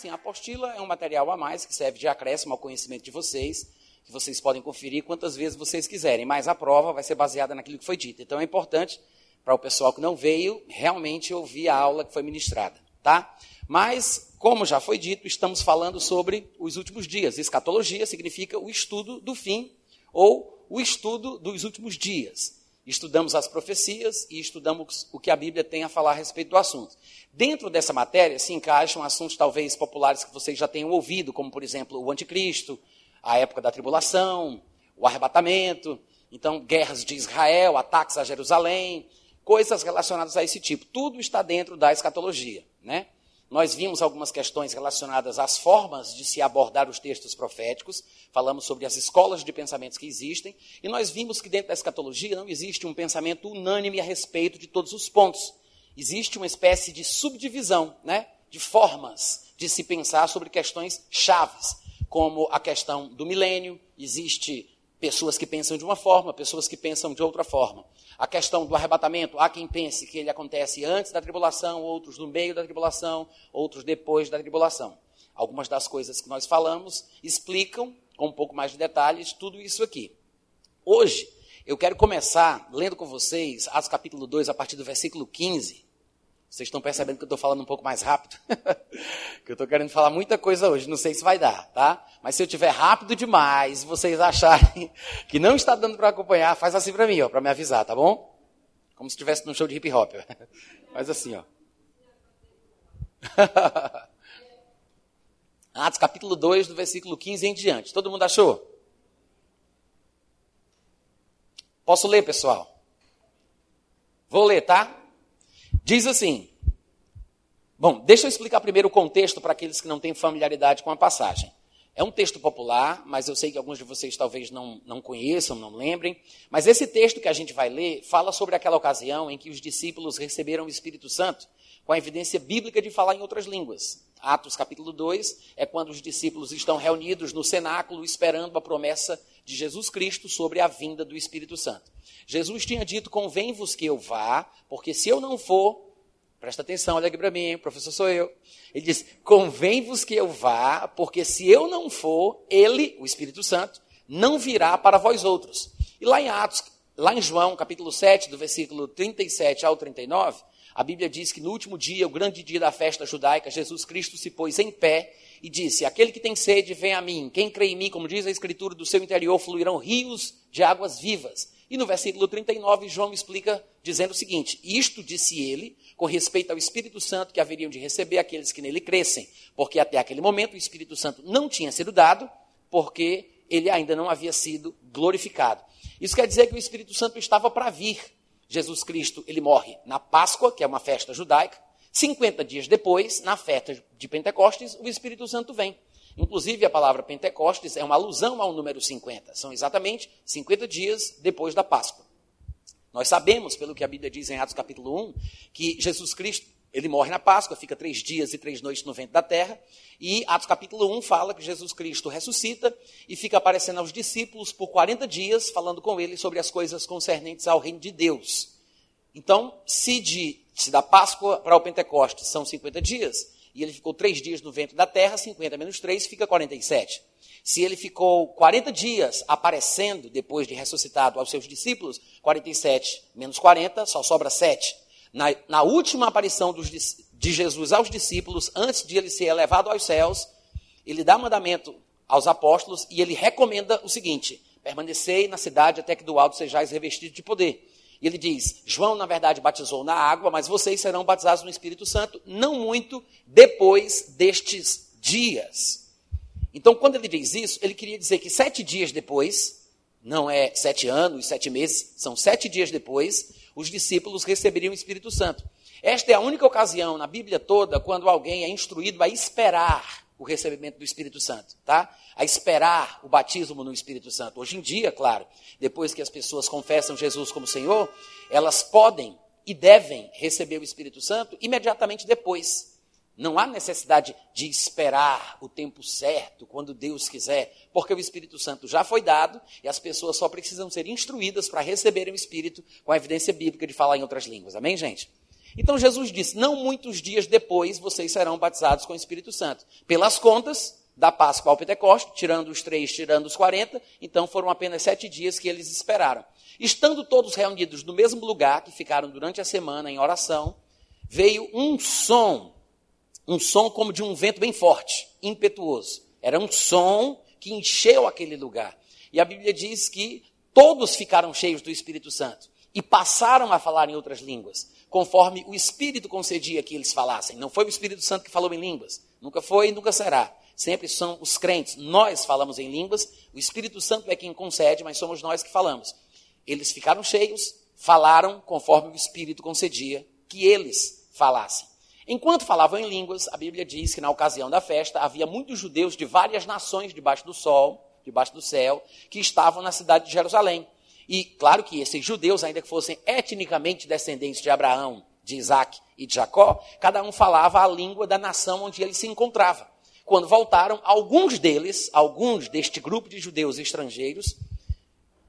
assim, a apostila é um material a mais que serve de acréscimo ao conhecimento de vocês, que vocês podem conferir quantas vezes vocês quiserem, mas a prova vai ser baseada naquilo que foi dito. Então é importante para o pessoal que não veio realmente ouvir a aula que foi ministrada, tá? Mas, como já foi dito, estamos falando sobre os últimos dias. Escatologia significa o estudo do fim ou o estudo dos últimos dias. Estudamos as profecias e estudamos o que a Bíblia tem a falar a respeito do assunto. Dentro dessa matéria se encaixam assuntos talvez populares que vocês já tenham ouvido, como por exemplo o anticristo, a época da tribulação, o arrebatamento, então guerras de Israel, ataques a Jerusalém, coisas relacionadas a esse tipo. Tudo está dentro da escatologia, né? Nós vimos algumas questões relacionadas às formas de se abordar os textos proféticos, falamos sobre as escolas de pensamentos que existem, e nós vimos que dentro da escatologia não existe um pensamento unânime a respeito de todos os pontos. Existe uma espécie de subdivisão, né, de formas de se pensar sobre questões chaves, como a questão do milênio, existe pessoas que pensam de uma forma, pessoas que pensam de outra forma. A questão do arrebatamento, há quem pense que ele acontece antes da tribulação, outros no meio da tribulação, outros depois da tribulação. Algumas das coisas que nós falamos explicam, com um pouco mais de detalhes, tudo isso aqui. Hoje, eu quero começar lendo com vocês Atos capítulo 2, a partir do versículo 15. Vocês estão percebendo que eu estou falando um pouco mais rápido? que eu estou querendo falar muita coisa hoje, não sei se vai dar, tá? Mas se eu tiver rápido demais, vocês acharem que não está dando para acompanhar, faz assim para mim, ó, para me avisar, tá bom? Como se estivesse num show de hip hop. faz assim, ó. Atos capítulo 2, do versículo 15 em diante. Todo mundo achou? Posso ler, pessoal? Vou ler, tá? Diz assim. Bom, deixa eu explicar primeiro o contexto para aqueles que não têm familiaridade com a passagem. É um texto popular, mas eu sei que alguns de vocês talvez não, não conheçam, não lembrem. Mas esse texto que a gente vai ler fala sobre aquela ocasião em que os discípulos receberam o Espírito Santo, com a evidência bíblica de falar em outras línguas. Atos capítulo 2 é quando os discípulos estão reunidos no cenáculo esperando a promessa de Jesus Cristo sobre a vinda do Espírito Santo. Jesus tinha dito: Convém-vos que eu vá, porque se eu não for, presta atenção, olha aqui para mim, professor sou eu. Ele diz: Convém-vos que eu vá, porque se eu não for, ele, o Espírito Santo, não virá para vós outros. E lá em Atos, lá em João, capítulo 7, do versículo 37 ao 39, a Bíblia diz que no último dia, o grande dia da festa judaica, Jesus Cristo se pôs em pé e disse: Aquele que tem sede, vem a mim. Quem crê em mim, como diz a Escritura, do seu interior fluirão rios de águas vivas. E no versículo 39, João explica dizendo o seguinte: Isto disse ele com respeito ao Espírito Santo que haveriam de receber aqueles que nele crescem, porque até aquele momento o Espírito Santo não tinha sido dado, porque ele ainda não havia sido glorificado. Isso quer dizer que o Espírito Santo estava para vir. Jesus Cristo, ele morre na Páscoa, que é uma festa judaica. 50 dias depois, na festa de Pentecostes, o Espírito Santo vem. Inclusive, a palavra Pentecostes é uma alusão ao número 50. São exatamente 50 dias depois da Páscoa. Nós sabemos, pelo que a Bíblia diz em Atos capítulo 1, que Jesus Cristo, ele morre na Páscoa, fica três dias e três noites no vento da terra. E Atos capítulo 1 fala que Jesus Cristo ressuscita e fica aparecendo aos discípulos por 40 dias, falando com eles sobre as coisas concernentes ao reino de Deus. Então, se, de, se da Páscoa para o Pentecostes são 50 dias, e ele ficou três dias no vento da terra, 50 menos 3 fica 47. Se ele ficou 40 dias aparecendo depois de ressuscitado aos seus discípulos, 47 menos 40, só sobra 7. Na, na última aparição dos, de Jesus aos discípulos, antes de ele ser elevado aos céus, ele dá mandamento aos apóstolos e ele recomenda o seguinte: permanecei na cidade até que do alto sejais revestidos de poder. E ele diz: João, na verdade, batizou na água, mas vocês serão batizados no Espírito Santo, não muito depois destes dias. Então, quando ele diz isso, ele queria dizer que sete dias depois, não é sete anos, sete meses, são sete dias depois, os discípulos receberiam o Espírito Santo. Esta é a única ocasião na Bíblia toda quando alguém é instruído a esperar o recebimento do Espírito Santo, tá? A esperar o batismo no Espírito Santo. Hoje em dia, claro, depois que as pessoas confessam Jesus como Senhor, elas podem e devem receber o Espírito Santo imediatamente depois. Não há necessidade de esperar o tempo certo, quando Deus quiser, porque o Espírito Santo já foi dado e as pessoas só precisam ser instruídas para receberem o Espírito com a evidência bíblica de falar em outras línguas. Amém, gente? Então Jesus disse: Não muitos dias depois vocês serão batizados com o Espírito Santo. Pelas contas da Páscoa ao Pentecoste, tirando os três, tirando os quarenta, então foram apenas sete dias que eles esperaram. Estando todos reunidos no mesmo lugar, que ficaram durante a semana em oração, veio um som, um som como de um vento bem forte, impetuoso. Era um som que encheu aquele lugar. E a Bíblia diz que todos ficaram cheios do Espírito Santo e passaram a falar em outras línguas, conforme o Espírito concedia que eles falassem. Não foi o Espírito Santo que falou em línguas, nunca foi e nunca será. Sempre são os crentes. Nós falamos em línguas, o Espírito Santo é quem concede, mas somos nós que falamos. Eles ficaram cheios, falaram conforme o Espírito concedia que eles falassem. Enquanto falavam em línguas, a Bíblia diz que na ocasião da festa havia muitos judeus de várias nações debaixo do sol, debaixo do céu, que estavam na cidade de Jerusalém. E claro que esses judeus, ainda que fossem etnicamente descendentes de Abraão, de Isaac e de Jacó, cada um falava a língua da nação onde ele se encontrava. Quando voltaram, alguns deles, alguns deste grupo de judeus estrangeiros,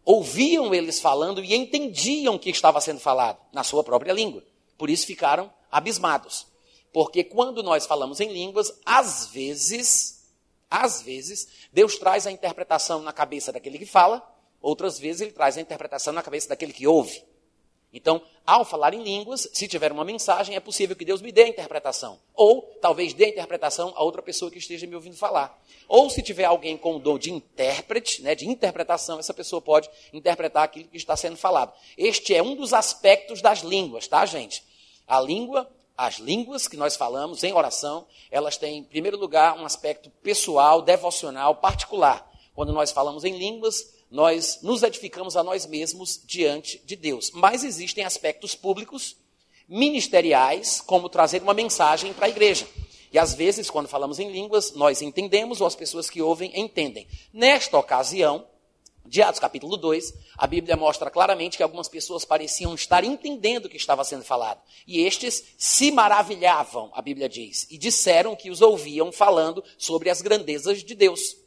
ouviam eles falando e entendiam o que estava sendo falado na sua própria língua. Por isso ficaram abismados. Porque quando nós falamos em línguas, às vezes, às vezes, Deus traz a interpretação na cabeça daquele que fala, Outras vezes ele traz a interpretação na cabeça daquele que ouve. Então, ao falar em línguas, se tiver uma mensagem, é possível que Deus me dê a interpretação. Ou talvez dê a interpretação a outra pessoa que esteja me ouvindo falar. Ou se tiver alguém com o dom de intérprete, né, de interpretação, essa pessoa pode interpretar aquilo que está sendo falado. Este é um dos aspectos das línguas, tá, gente? A língua, as línguas que nós falamos em oração, elas têm, em primeiro lugar, um aspecto pessoal, devocional, particular. Quando nós falamos em línguas, nós nos edificamos a nós mesmos diante de Deus. Mas existem aspectos públicos, ministeriais, como trazer uma mensagem para a igreja. E às vezes, quando falamos em línguas, nós entendemos ou as pessoas que ouvem entendem. Nesta ocasião, de Atos capítulo 2, a Bíblia mostra claramente que algumas pessoas pareciam estar entendendo o que estava sendo falado. E estes se maravilhavam, a Bíblia diz, e disseram que os ouviam falando sobre as grandezas de Deus.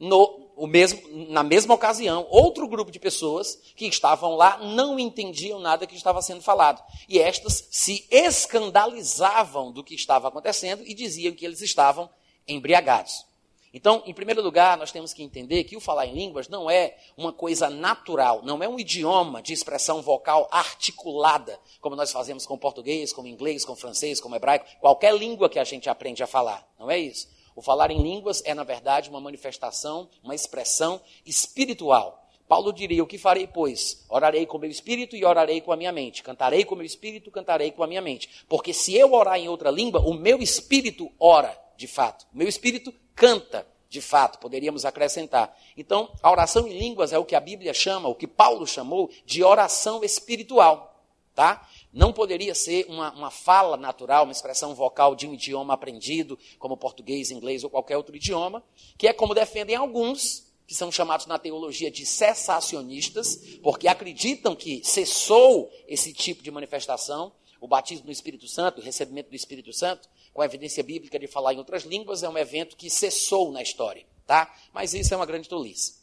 No, o mesmo, na mesma ocasião, outro grupo de pessoas que estavam lá não entendiam nada que estava sendo falado. E estas se escandalizavam do que estava acontecendo e diziam que eles estavam embriagados. Então, em primeiro lugar, nós temos que entender que o falar em línguas não é uma coisa natural, não é um idioma de expressão vocal articulada, como nós fazemos com português, com inglês, com francês, com hebraico, qualquer língua que a gente aprende a falar. Não é isso. O falar em línguas é, na verdade, uma manifestação, uma expressão espiritual. Paulo diria: O que farei, pois? Orarei com meu espírito e orarei com a minha mente. Cantarei com meu espírito, cantarei com a minha mente. Porque se eu orar em outra língua, o meu espírito ora, de fato. O meu espírito canta, de fato, poderíamos acrescentar. Então, a oração em línguas é o que a Bíblia chama, o que Paulo chamou de oração espiritual. Tá? Não poderia ser uma, uma fala natural, uma expressão vocal de um idioma aprendido, como português, inglês ou qualquer outro idioma, que é como defendem alguns, que são chamados na teologia de cessacionistas, porque acreditam que cessou esse tipo de manifestação, o batismo do Espírito Santo, o recebimento do Espírito Santo, com a evidência bíblica de falar em outras línguas, é um evento que cessou na história, tá? Mas isso é uma grande tolice.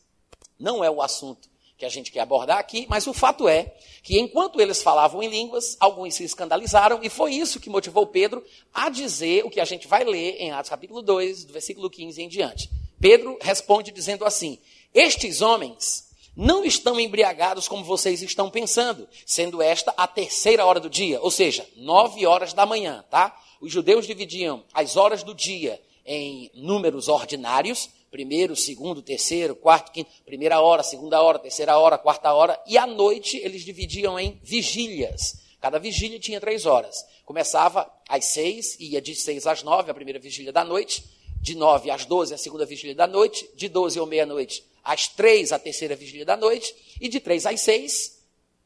Não é o assunto que a gente quer abordar aqui, mas o fato é que enquanto eles falavam em línguas, alguns se escandalizaram, e foi isso que motivou Pedro a dizer o que a gente vai ler em Atos capítulo 2, do versículo 15 em diante. Pedro responde dizendo assim: Estes homens não estão embriagados como vocês estão pensando, sendo esta a terceira hora do dia, ou seja, nove horas da manhã, tá? Os judeus dividiam as horas do dia em números ordinários, primeiro, segundo, terceiro, quarto, quinto, primeira hora, segunda hora, terceira hora, quarta hora, e à noite eles dividiam em vigílias. Cada vigília tinha três horas. Começava às seis, ia de seis às nove, a primeira vigília da noite, de nove às doze, a segunda vigília da noite, de doze ou meia-noite, às três, a terceira vigília da noite, e de três às seis,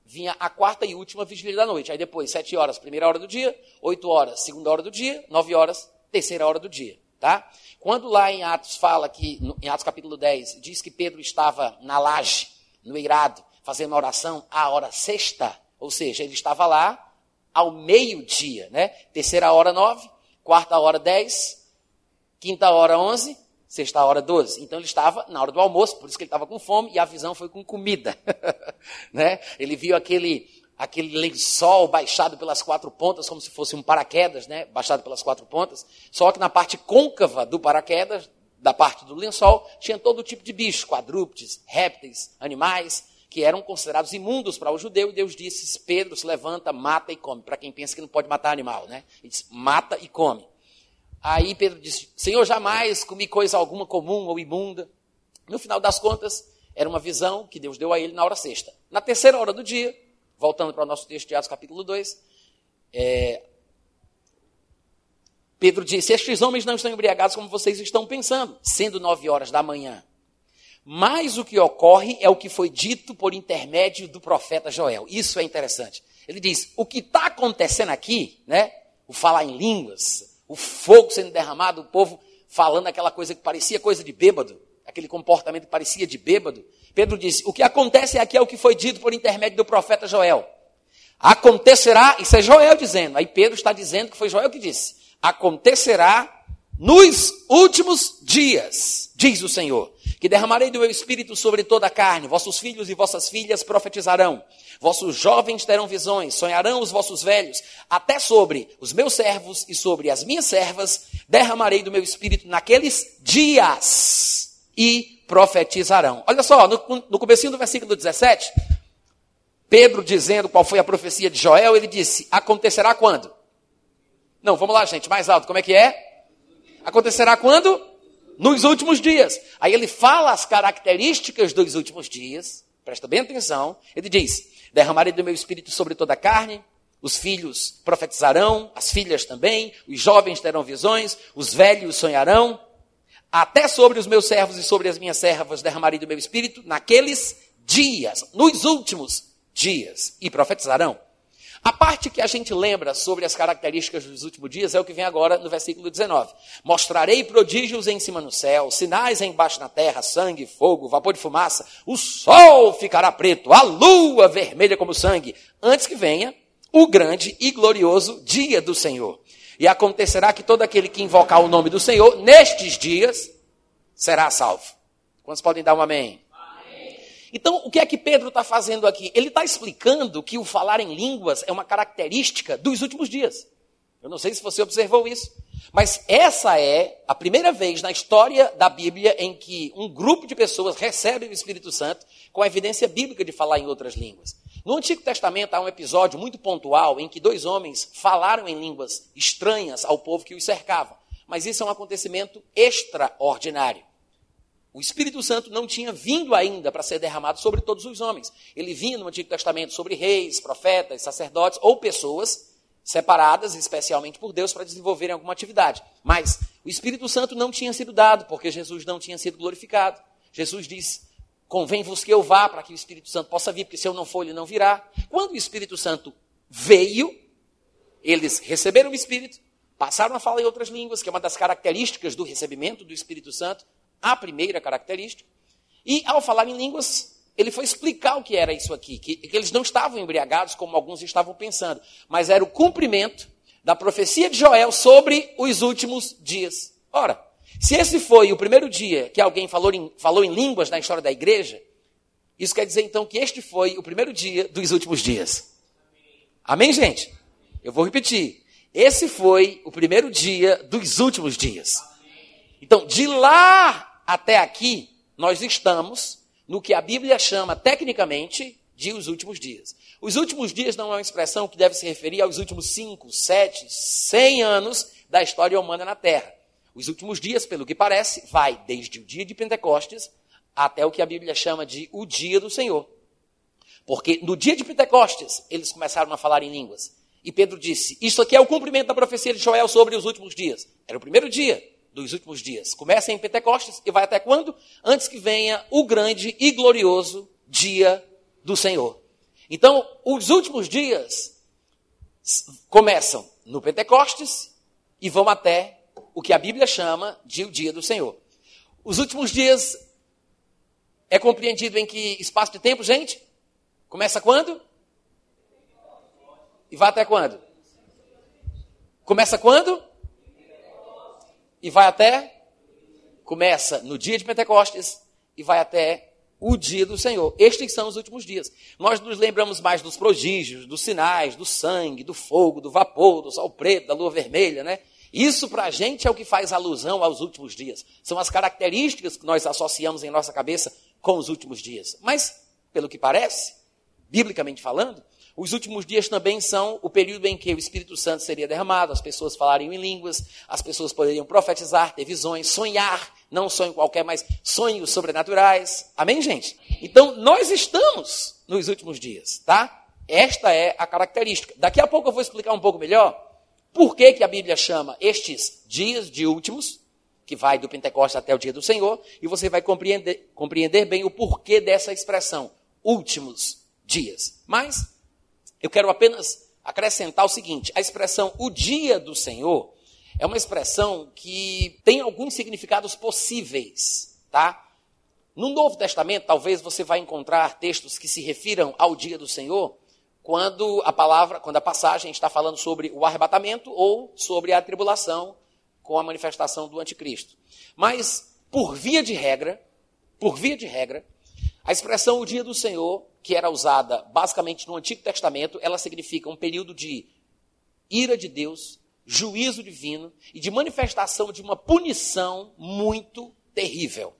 vinha a quarta e última vigília da noite. Aí depois, sete horas, primeira hora do dia, oito horas, segunda hora do dia, nove horas, terceira hora do dia. Tá? Quando lá em Atos fala que, em Atos capítulo 10, diz que Pedro estava na laje, no eirado, fazendo uma oração à hora sexta, ou seja, ele estava lá ao meio-dia, né? Terceira hora, nove, quarta hora, dez, quinta hora, onze, sexta hora, doze. Então ele estava na hora do almoço, por isso que ele estava com fome, e a visão foi com comida, né? Ele viu aquele aquele lençol baixado pelas quatro pontas, como se fosse um paraquedas, né? Baixado pelas quatro pontas. Só que na parte côncava do paraquedas, da parte do lençol, tinha todo tipo de bicho, quadrúpedes, répteis, animais, que eram considerados imundos para o judeu, e Deus disse: Pedro se levanta, mata e come. Para quem pensa que não pode matar animal, né? Ele disse: mata e come. Aí Pedro disse: Senhor, jamais comi coisa alguma comum ou imunda. No final das contas, era uma visão que Deus deu a ele na hora sexta. Na terceira hora do dia, voltando para o nosso texto de Atos capítulo 2, é, Pedro disse: Estes homens não estão embriagados como vocês estão pensando, sendo nove horas da manhã. Mas o que ocorre é o que foi dito por intermédio do profeta Joel. Isso é interessante. Ele diz: o que está acontecendo aqui, né? O falar em línguas, o fogo sendo derramado, o povo falando aquela coisa que parecia coisa de bêbado, aquele comportamento que parecia de bêbado. Pedro disse: o que acontece aqui é o que foi dito por intermédio do profeta Joel. Acontecerá, isso é Joel dizendo, aí Pedro está dizendo que foi Joel que disse: acontecerá nos últimos dias, diz o Senhor, que derramarei do meu espírito sobre toda a carne, vossos filhos e vossas filhas profetizarão, vossos jovens terão visões, sonharão os vossos velhos, até sobre os meus servos e sobre as minhas servas derramarei do meu espírito naqueles dias e profetizarão. Olha só, no, no comecinho do versículo 17, Pedro dizendo qual foi a profecia de Joel, ele disse: acontecerá quando? Não, vamos lá, gente, mais alto. Como é que é? Acontecerá quando? Nos últimos dias. Aí ele fala as características dos últimos dias. Presta bem atenção. Ele diz: Derramarei do meu espírito sobre toda a carne. Os filhos profetizarão, as filhas também, os jovens terão visões, os velhos sonharão. Até sobre os meus servos e sobre as minhas servas derramarei do meu espírito naqueles dias, nos últimos dias, e profetizarão. A parte que a gente lembra sobre as características dos últimos dias é o que vem agora no versículo 19. Mostrarei prodígios em cima no céu, sinais embaixo na terra, sangue, fogo, vapor de fumaça. O sol ficará preto, a lua vermelha como sangue, antes que venha o grande e glorioso dia do Senhor. E acontecerá que todo aquele que invocar o nome do Senhor nestes dias será salvo. Quantos podem dar um amém? Então, o que é que Pedro está fazendo aqui? Ele está explicando que o falar em línguas é uma característica dos últimos dias. Eu não sei se você observou isso, mas essa é a primeira vez na história da Bíblia em que um grupo de pessoas recebe o Espírito Santo com a evidência bíblica de falar em outras línguas. No Antigo Testamento há um episódio muito pontual em que dois homens falaram em línguas estranhas ao povo que os cercava. Mas isso é um acontecimento extraordinário. O Espírito Santo não tinha vindo ainda para ser derramado sobre todos os homens. Ele vinha no Antigo Testamento sobre reis, profetas, sacerdotes ou pessoas separadas especialmente por Deus para desenvolverem alguma atividade. Mas o Espírito Santo não tinha sido dado porque Jesus não tinha sido glorificado. Jesus disse: Convém-vos que eu vá para que o Espírito Santo possa vir, porque se eu não for, ele não virá. Quando o Espírito Santo veio, eles receberam o Espírito, passaram a falar em outras línguas, que é uma das características do recebimento do Espírito Santo a primeira característica. E ao falar em línguas, ele foi explicar o que era isso aqui, que, que eles não estavam embriagados como alguns estavam pensando, mas era o cumprimento da profecia de Joel sobre os últimos dias. Ora, se esse foi o primeiro dia que alguém falou em, falou em línguas na história da igreja, isso quer dizer então que este foi o primeiro dia dos últimos dias. Amém, gente? Eu vou repetir. Esse foi o primeiro dia dos últimos dias. Então, de lá até aqui, nós estamos no que a Bíblia chama tecnicamente de os últimos dias. Os últimos dias não é uma expressão que deve se referir aos últimos 5, 7, 100 anos da história humana na Terra. Os últimos dias, pelo que parece, vai desde o dia de Pentecostes até o que a Bíblia chama de o dia do Senhor. Porque no dia de Pentecostes, eles começaram a falar em línguas. E Pedro disse: Isso aqui é o cumprimento da profecia de Joel sobre os últimos dias. Era o primeiro dia dos últimos dias. Começa em Pentecostes e vai até quando? Antes que venha o grande e glorioso dia do Senhor. Então, os últimos dias começam no Pentecostes e vão até o que a Bíblia chama de o dia do Senhor. Os últimos dias é compreendido em que espaço de tempo, gente? Começa quando? E vai até quando? Começa quando? E vai até, começa no dia de Pentecostes e vai até o dia do Senhor. Estes são os últimos dias. Nós nos lembramos mais dos prodígios, dos sinais, do sangue, do fogo, do vapor, do sol preto, da lua vermelha, né? Isso para a gente é o que faz alusão aos últimos dias. São as características que nós associamos em nossa cabeça com os últimos dias. Mas, pelo que parece, biblicamente falando, os últimos dias também são o período em que o Espírito Santo seria derramado, as pessoas falariam em línguas, as pessoas poderiam profetizar, ter visões, sonhar, não sonho qualquer, mas sonhos sobrenaturais. Amém, gente? Então, nós estamos nos últimos dias, tá? Esta é a característica. Daqui a pouco eu vou explicar um pouco melhor por que, que a Bíblia chama estes dias de últimos, que vai do Pentecostes até o dia do Senhor, e você vai compreender, compreender bem o porquê dessa expressão, últimos dias. Mas eu quero apenas acrescentar o seguinte: a expressão o dia do Senhor é uma expressão que tem alguns significados possíveis, tá? No Novo Testamento, talvez você vai encontrar textos que se refiram ao dia do Senhor, quando a palavra, quando a passagem está falando sobre o arrebatamento ou sobre a tribulação com a manifestação do anticristo. Mas por via de regra, por via de regra, a expressão o dia do Senhor que era usada basicamente no Antigo Testamento, ela significa um período de ira de Deus, juízo divino e de manifestação de uma punição muito terrível,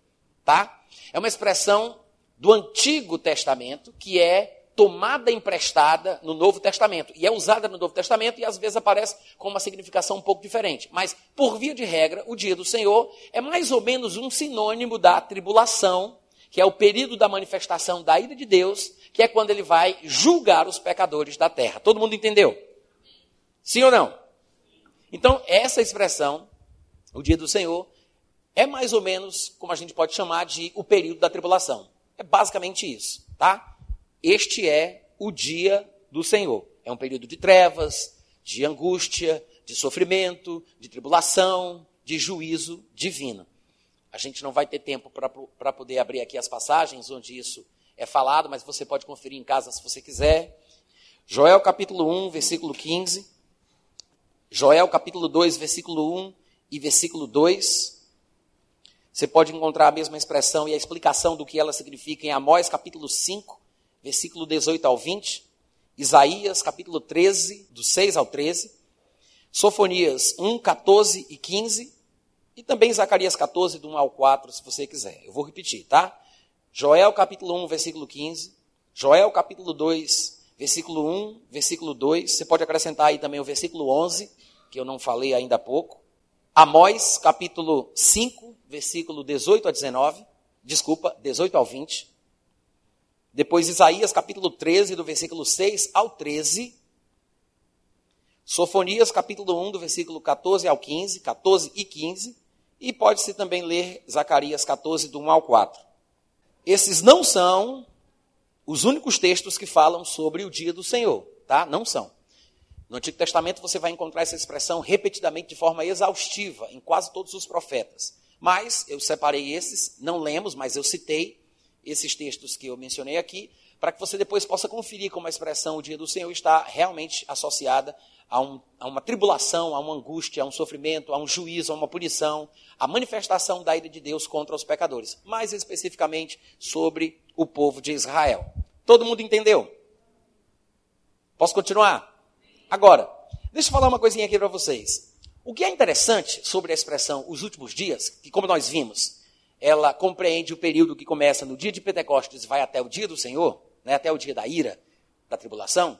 tá? É uma expressão do Antigo Testamento que é tomada emprestada no Novo Testamento e é usada no Novo Testamento e às vezes aparece com uma significação um pouco diferente. Mas por via de regra, o dia do Senhor é mais ou menos um sinônimo da tribulação que é o período da manifestação da ira de Deus, que é quando ele vai julgar os pecadores da terra. Todo mundo entendeu? Sim ou não? Então, essa expressão, o dia do Senhor, é mais ou menos como a gente pode chamar de o período da tribulação. É basicamente isso, tá? Este é o dia do Senhor. É um período de trevas, de angústia, de sofrimento, de tribulação, de juízo divino. A gente não vai ter tempo para poder abrir aqui as passagens onde isso é falado, mas você pode conferir em casa se você quiser. Joel capítulo 1, versículo 15. Joel capítulo 2, versículo 1 e versículo 2. Você pode encontrar a mesma expressão e a explicação do que ela significa em Amós capítulo 5, versículo 18 ao 20. Isaías capítulo 13, do 6 ao 13. Sofonias 1, 14 e 15 e também Zacarias 14, do 1 ao 4, se você quiser. Eu vou repetir, tá? Joel capítulo 1, versículo 15. Joel capítulo 2, versículo 1, versículo 2. Você pode acrescentar aí também o versículo 11, que eu não falei ainda há pouco. Amós capítulo 5, versículo 18 a 19. Desculpa, 18 ao 20. Depois Isaías capítulo 13, do versículo 6 ao 13. Sofonias capítulo 1, do versículo 14 ao 15, 14 e 15. E pode-se também ler Zacarias 14, do 1 ao 4. Esses não são os únicos textos que falam sobre o dia do Senhor, tá? Não são. No Antigo Testamento você vai encontrar essa expressão repetidamente de forma exaustiva em quase todos os profetas. Mas eu separei esses, não lemos, mas eu citei esses textos que eu mencionei aqui, para que você depois possa conferir como a expressão o dia do Senhor está realmente associada a, um, a, uma tribulação, a uma angústia, a um sofrimento, a um juízo, a uma punição, a manifestação da ira de Deus contra os pecadores, mais especificamente sobre o povo de Israel. Todo mundo entendeu? Posso continuar? Agora, deixa eu falar uma coisinha aqui para vocês. O que é interessante sobre a expressão os últimos dias, que como nós vimos, ela compreende o período que começa no dia de Pentecostes e vai até o dia do Senhor, né, até o dia da ira, da tribulação.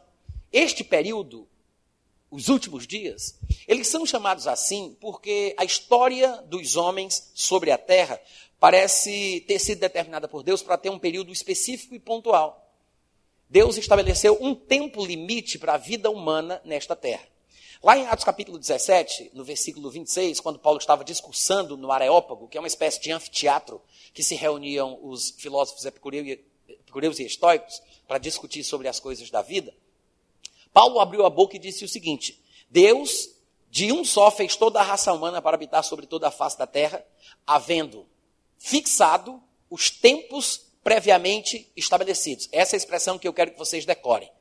Este período os últimos dias, eles são chamados assim porque a história dos homens sobre a terra parece ter sido determinada por Deus para ter um período específico e pontual. Deus estabeleceu um tempo limite para a vida humana nesta terra. Lá em Atos capítulo 17, no versículo 26, quando Paulo estava discursando no Areópago, que é uma espécie de anfiteatro que se reuniam os filósofos epicureus e estoicos para discutir sobre as coisas da vida, Paulo abriu a boca e disse o seguinte: Deus, de um só, fez toda a raça humana para habitar sobre toda a face da terra, havendo fixado os tempos previamente estabelecidos. Essa é a expressão que eu quero que vocês decorem.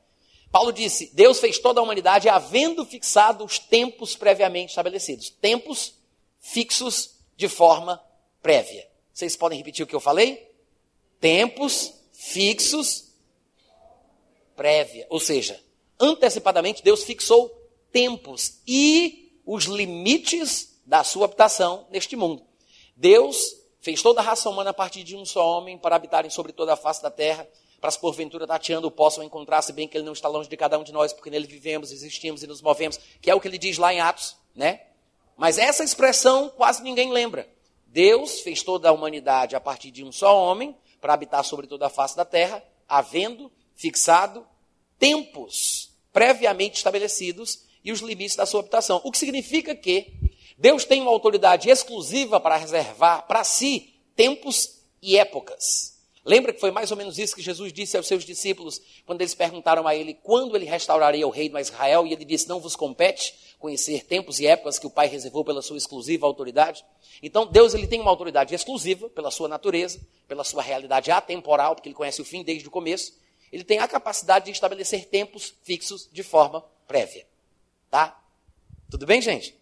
Paulo disse: Deus fez toda a humanidade havendo fixado os tempos previamente estabelecidos. Tempos fixos de forma prévia. Vocês podem repetir o que eu falei? tempos fixos prévia. Ou seja, antecipadamente Deus fixou tempos e os limites da sua habitação neste mundo. Deus fez toda a raça humana a partir de um só homem para habitarem sobre toda a face da terra, para se porventura tateando possam encontrar-se bem que ele não está longe de cada um de nós, porque nele vivemos, existimos e nos movemos, que é o que ele diz lá em Atos, né? Mas essa expressão quase ninguém lembra. Deus fez toda a humanidade a partir de um só homem para habitar sobre toda a face da terra, havendo fixado tempos previamente estabelecidos e os limites da sua habitação. O que significa que Deus tem uma autoridade exclusiva para reservar para si tempos e épocas. Lembra que foi mais ou menos isso que Jesus disse aos seus discípulos quando eles perguntaram a ele quando ele restauraria o reino a Israel e ele disse: Não vos compete conhecer tempos e épocas que o Pai reservou pela sua exclusiva autoridade. Então, Deus ele tem uma autoridade exclusiva pela sua natureza, pela sua realidade atemporal, porque ele conhece o fim desde o começo. Ele tem a capacidade de estabelecer tempos fixos de forma prévia. Tá? Tudo bem, gente?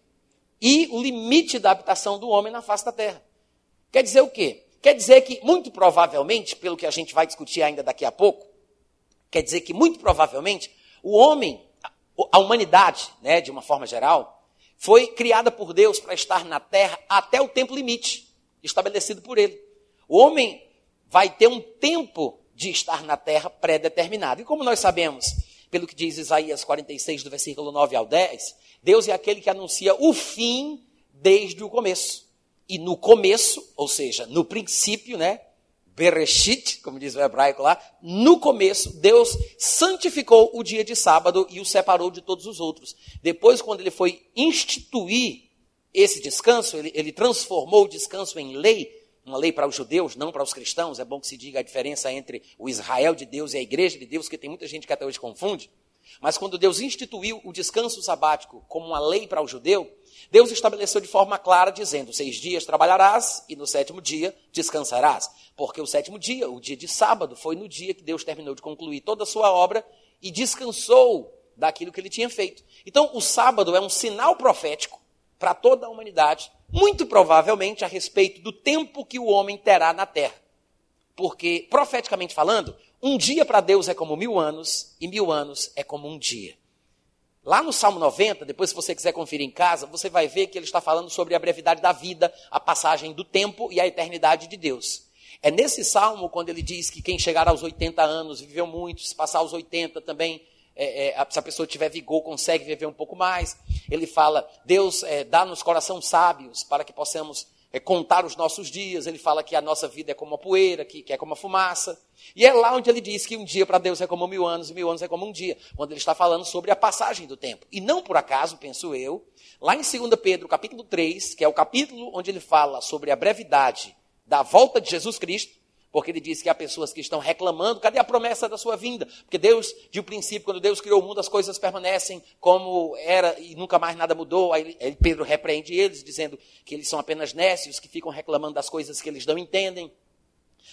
E o limite da habitação do homem na face da terra. Quer dizer o quê? Quer dizer que, muito provavelmente, pelo que a gente vai discutir ainda daqui a pouco, quer dizer que, muito provavelmente, o homem, a humanidade, né, de uma forma geral, foi criada por Deus para estar na terra até o tempo limite estabelecido por ele. O homem vai ter um tempo de estar na terra pré-determinado. E como nós sabemos, pelo que diz Isaías 46, do versículo 9 ao 10, Deus é aquele que anuncia o fim desde o começo. E no começo, ou seja, no princípio, né? Bereshit, como diz o hebraico lá, no começo, Deus santificou o dia de sábado e o separou de todos os outros. Depois, quando ele foi instituir esse descanso, ele, ele transformou o descanso em lei, uma lei para os judeus, não para os cristãos. É bom que se diga a diferença entre o Israel de Deus e a igreja de Deus, que tem muita gente que até hoje confunde. Mas quando Deus instituiu o descanso sabático como uma lei para o judeu, Deus estabeleceu de forma clara, dizendo: seis dias trabalharás e no sétimo dia descansarás. Porque o sétimo dia, o dia de sábado, foi no dia que Deus terminou de concluir toda a sua obra e descansou daquilo que ele tinha feito. Então, o sábado é um sinal profético para toda a humanidade, muito provavelmente a respeito do tempo que o homem terá na terra. Porque, profeticamente falando, um dia para Deus é como mil anos, e mil anos é como um dia. Lá no Salmo 90, depois se você quiser conferir em casa, você vai ver que ele está falando sobre a brevidade da vida, a passagem do tempo e a eternidade de Deus. É nesse salmo quando ele diz que quem chegar aos 80 anos viveu muito, se passar aos 80 também, é, é, se a pessoa tiver vigor, consegue viver um pouco mais. Ele fala, Deus é, dá-nos coração sábios para que possamos é contar os nossos dias. Ele fala que a nossa vida é como a poeira, que, que é como a fumaça. E é lá onde ele diz que um dia para Deus é como mil anos, e mil anos é como um dia. Quando ele está falando sobre a passagem do tempo. E não por acaso, penso eu, lá em 2 Pedro, capítulo 3, que é o capítulo onde ele fala sobre a brevidade da volta de Jesus Cristo, porque ele diz que há pessoas que estão reclamando, cadê a promessa da sua vinda? Porque Deus, de um princípio, quando Deus criou o mundo, as coisas permanecem como era e nunca mais nada mudou. Aí Pedro repreende eles, dizendo que eles são apenas nécios, que ficam reclamando das coisas que eles não entendem.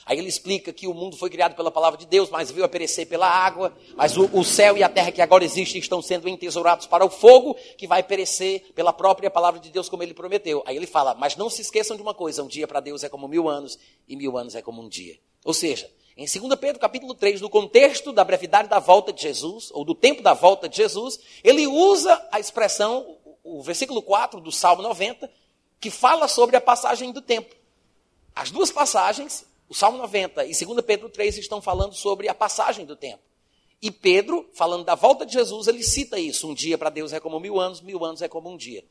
Aí ele explica que o mundo foi criado pela palavra de Deus, mas veio a perecer pela água. Mas o, o, céu e a terra que agora existem estão sendo entesourados para o fogo, que vai perecer pela própria palavra de Deus, como ele prometeu. Aí ele fala, mas não se esqueçam de uma coisa: um dia para Deus é como mil anos, e mil anos é como um dia. Ou seja, em 2 Pedro capítulo 3, no contexto da brevidade da volta de Jesus, ou do tempo da volta de Jesus, ele usa a expressão, o versículo 4 do Salmo 90, que fala sobre a passagem do tempo. As duas passagens o Salmo 90 e 2 Pedro 3 estão falando sobre a passagem do tempo. E Pedro, falando da volta de Jesus, ele cita isso. Um dia para Deus é como mil anos, mil anos é como um dia.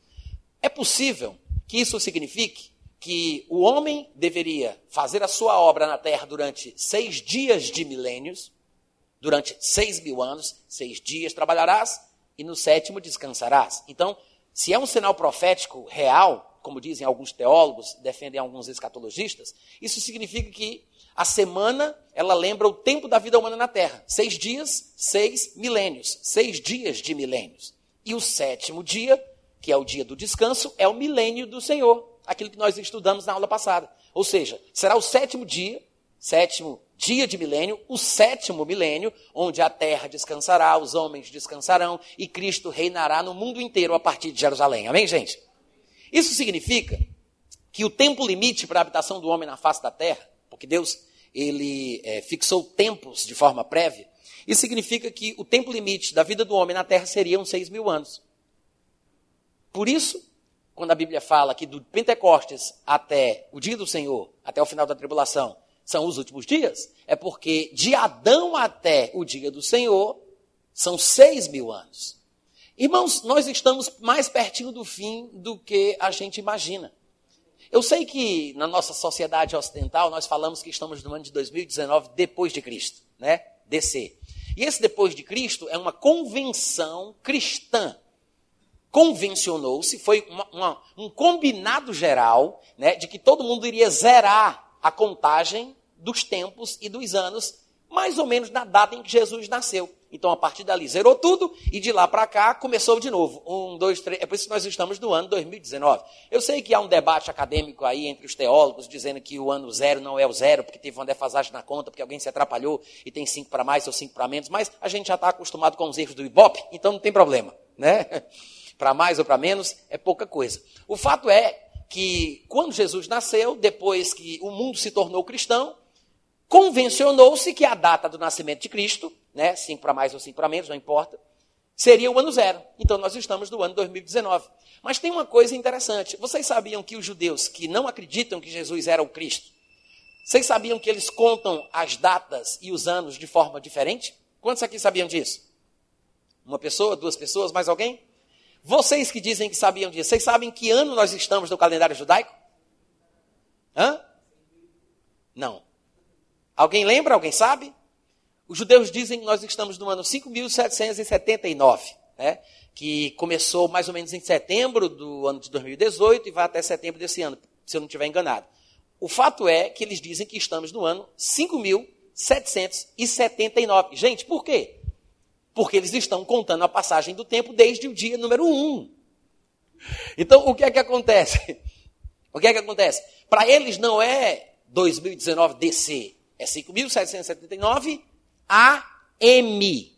É possível que isso signifique que o homem deveria fazer a sua obra na terra durante seis dias de milênios, durante seis mil anos, seis dias trabalharás e no sétimo descansarás. Então, se é um sinal profético real, como dizem alguns teólogos, defendem alguns escatologistas, isso significa que a semana, ela lembra o tempo da vida humana na Terra. Seis dias, seis milênios. Seis dias de milênios. E o sétimo dia, que é o dia do descanso, é o milênio do Senhor. Aquilo que nós estudamos na aula passada. Ou seja, será o sétimo dia, sétimo dia de milênio, o sétimo milênio, onde a terra descansará, os homens descansarão e Cristo reinará no mundo inteiro a partir de Jerusalém. Amém, gente? Isso significa que o tempo limite para a habitação do homem na face da terra, porque Deus ele é, fixou tempos de forma prévia, isso significa que o tempo limite da vida do homem na Terra seriam seis mil anos. Por isso, quando a Bíblia fala que do Pentecostes até o dia do Senhor, até o final da tribulação, são os últimos dias, é porque de Adão até o dia do Senhor são seis mil anos. Irmãos, nós estamos mais pertinho do fim do que a gente imagina. Eu sei que na nossa sociedade ocidental nós falamos que estamos no ano de 2019 depois de Cristo, né? DC. E esse depois de Cristo é uma convenção cristã. Convencionou-se, foi uma, uma, um combinado geral, né, de que todo mundo iria zerar a contagem dos tempos e dos anos, mais ou menos na data em que Jesus nasceu. Então, a partir dali, zerou tudo e de lá para cá começou de novo. Um, dois, três. É por isso que nós estamos no ano 2019. Eu sei que há um debate acadêmico aí entre os teólogos dizendo que o ano zero não é o zero, porque teve uma defasagem na conta, porque alguém se atrapalhou e tem cinco para mais ou cinco para menos, mas a gente já está acostumado com os erros do Ibope, então não tem problema, né? para mais ou para menos é pouca coisa. O fato é que quando Jesus nasceu, depois que o mundo se tornou cristão, convencionou-se que a data do nascimento de Cristo né? Cinco para mais ou cinco para menos, não importa. Seria o ano zero. Então nós estamos no ano 2019. Mas tem uma coisa interessante. Vocês sabiam que os judeus que não acreditam que Jesus era o Cristo, vocês sabiam que eles contam as datas e os anos de forma diferente? Quantos aqui sabiam disso? Uma pessoa, duas pessoas, mais alguém? Vocês que dizem que sabiam disso, vocês sabem que ano nós estamos no calendário judaico? Hã? Não. Alguém lembra? Alguém sabe? Os judeus dizem que nós estamos no ano 5.779, né? que começou mais ou menos em setembro do ano de 2018 e vai até setembro desse ano, se eu não estiver enganado. O fato é que eles dizem que estamos no ano 5.779. Gente, por quê? Porque eles estão contando a passagem do tempo desde o dia número 1. Então, o que é que acontece? O que é que acontece? Para eles não é 2019 DC, é 5.779 AM.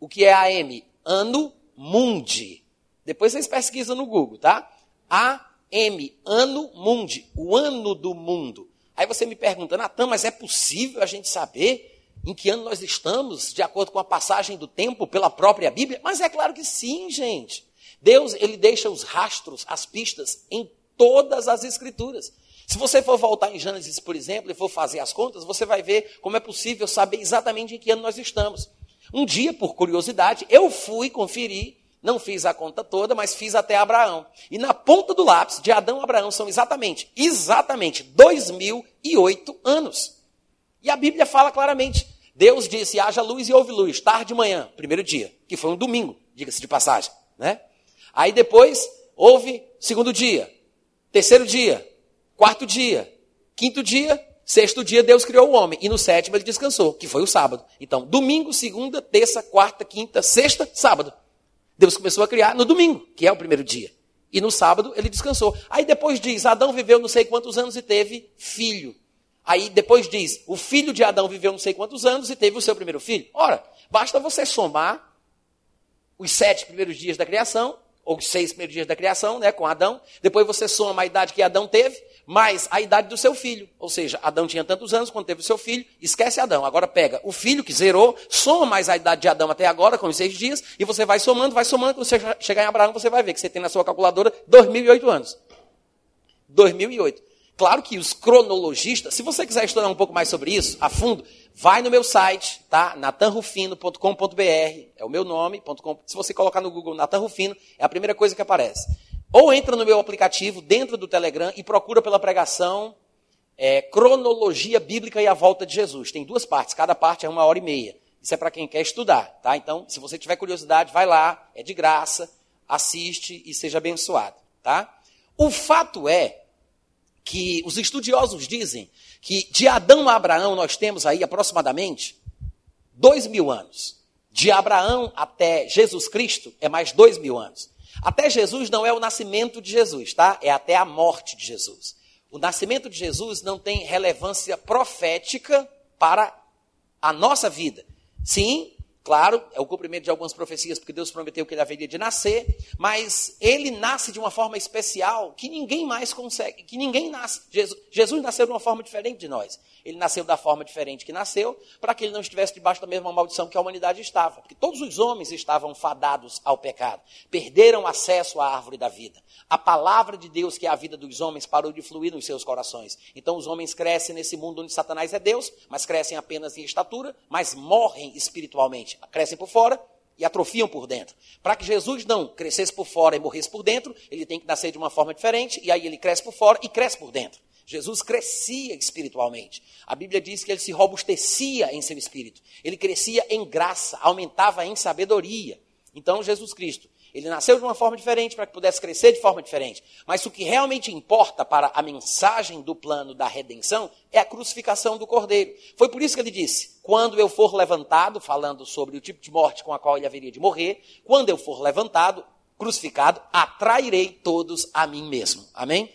O que é AM? Ano Mundi. Depois vocês pesquisam no Google, tá? AM, Ano Mundi, o ano do mundo. Aí você me pergunta, Natan, mas é possível a gente saber em que ano nós estamos, de acordo com a passagem do tempo pela própria Bíblia? Mas é claro que sim, gente. Deus, ele deixa os rastros, as pistas em todas as escrituras. Se você for voltar em Gênesis, por exemplo, e for fazer as contas, você vai ver como é possível saber exatamente em que ano nós estamos. Um dia, por curiosidade, eu fui conferir, não fiz a conta toda, mas fiz até Abraão. E na ponta do lápis, de Adão a Abraão, são exatamente, exatamente, 2008 anos. E a Bíblia fala claramente, Deus disse, haja luz e houve luz, tarde de manhã, primeiro dia, que foi um domingo, diga-se de passagem, né? Aí depois, houve segundo dia, terceiro dia, Quarto dia. Quinto dia, sexto dia, Deus criou o homem. E no sétimo ele descansou, que foi o sábado. Então, domingo, segunda, terça, quarta, quinta, sexta, sábado. Deus começou a criar no domingo, que é o primeiro dia. E no sábado ele descansou. Aí depois diz: Adão viveu não sei quantos anos e teve filho. Aí depois diz: o filho de Adão viveu não sei quantos anos e teve o seu primeiro filho. Ora, basta você somar os sete primeiros dias da criação, ou os seis primeiros dias da criação, né, com Adão. Depois você soma a idade que Adão teve, mais a idade do seu filho. Ou seja, Adão tinha tantos anos quando teve o seu filho, esquece Adão. Agora pega o filho que zerou, soma mais a idade de Adão até agora, com os seis dias, e você vai somando, vai somando. Quando você chegar em Abraão, você vai ver que você tem na sua calculadora 2008 anos. 2008. Claro que os cronologistas, se você quiser estudar um pouco mais sobre isso, a fundo, vai no meu site, tá? natanrufino.com.br, é o meu nome, .com. se você colocar no Google Natan Rufino, é a primeira coisa que aparece. Ou entra no meu aplicativo dentro do Telegram e procura pela pregação é, Cronologia Bíblica e a Volta de Jesus. Tem duas partes, cada parte é uma hora e meia. Isso é para quem quer estudar, tá? Então, se você tiver curiosidade, vai lá, é de graça, assiste e seja abençoado, tá? O fato é que os estudiosos dizem que de Adão a Abraão nós temos aí aproximadamente dois mil anos. De Abraão até Jesus Cristo é mais dois mil anos. Até Jesus não é o nascimento de Jesus, tá? É até a morte de Jesus. O nascimento de Jesus não tem relevância profética para a nossa vida. Sim, Claro, é o cumprimento de algumas profecias, porque Deus prometeu que ele haveria de nascer, mas ele nasce de uma forma especial que ninguém mais consegue, que ninguém nasce. Jesus, Jesus nasceu de uma forma diferente de nós. Ele nasceu da forma diferente que nasceu, para que ele não estivesse debaixo da mesma maldição que a humanidade estava. Porque todos os homens estavam fadados ao pecado, perderam acesso à árvore da vida. A palavra de Deus, que é a vida dos homens, parou de fluir nos seus corações. Então os homens crescem nesse mundo onde Satanás é Deus, mas crescem apenas em estatura, mas morrem espiritualmente. Crescem por fora e atrofiam por dentro. Para que Jesus não crescesse por fora e morresse por dentro, ele tem que nascer de uma forma diferente, e aí ele cresce por fora e cresce por dentro. Jesus crescia espiritualmente. A Bíblia diz que ele se robustecia em seu espírito. Ele crescia em graça, aumentava em sabedoria. Então, Jesus Cristo, ele nasceu de uma forma diferente para que pudesse crescer de forma diferente. Mas o que realmente importa para a mensagem do plano da redenção é a crucificação do cordeiro. Foi por isso que ele disse: quando eu for levantado, falando sobre o tipo de morte com a qual ele haveria de morrer, quando eu for levantado, crucificado, atrairei todos a mim mesmo. Amém?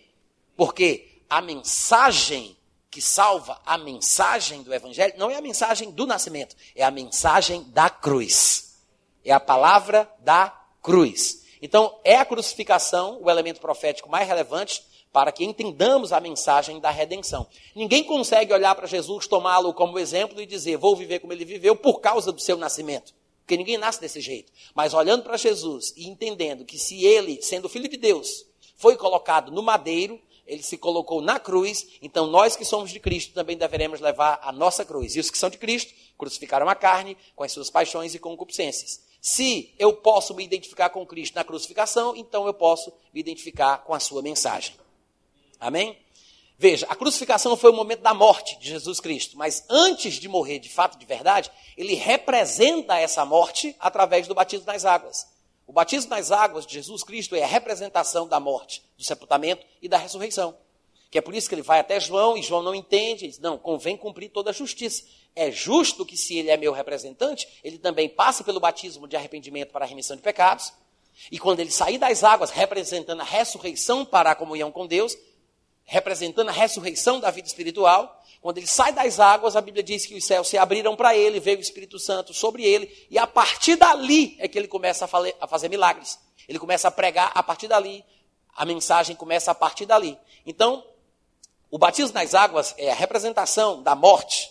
Porque a mensagem que salva, a mensagem do Evangelho, não é a mensagem do nascimento, é a mensagem da cruz. É a palavra da cruz. Então, é a crucificação o elemento profético mais relevante para que entendamos a mensagem da redenção. Ninguém consegue olhar para Jesus, tomá-lo como exemplo e dizer, vou viver como ele viveu por causa do seu nascimento. Porque ninguém nasce desse jeito. Mas olhando para Jesus e entendendo que se ele, sendo filho de Deus, foi colocado no madeiro, ele se colocou na cruz, então nós que somos de Cristo também deveremos levar a nossa cruz. E os que são de Cristo crucificaram a carne com as suas paixões e concupiscências. Se eu posso me identificar com Cristo na crucificação, então eu posso me identificar com a sua mensagem. Amém? Veja, a crucificação foi o momento da morte de Jesus Cristo, mas antes de morrer de fato, de verdade, ele representa essa morte através do batismo nas águas. O batismo nas águas de Jesus Cristo é a representação da morte, do sepultamento e da ressurreição. Que é por isso que ele vai até João e João não entende, ele diz: não, convém cumprir toda a justiça. É justo que, se ele é meu representante, ele também passe pelo batismo de arrependimento para a remissão de pecados. E quando ele sair das águas, representando a ressurreição para a comunhão com Deus, representando a ressurreição da vida espiritual, quando ele sai das águas, a Bíblia diz que os céus se abriram para ele, veio o Espírito Santo sobre ele, e a partir dali é que ele começa a, fazer milagres. Ele começa a pregar a partir dali, a mensagem começa a partir dali. Então, o batismo nas águas é a representação da morte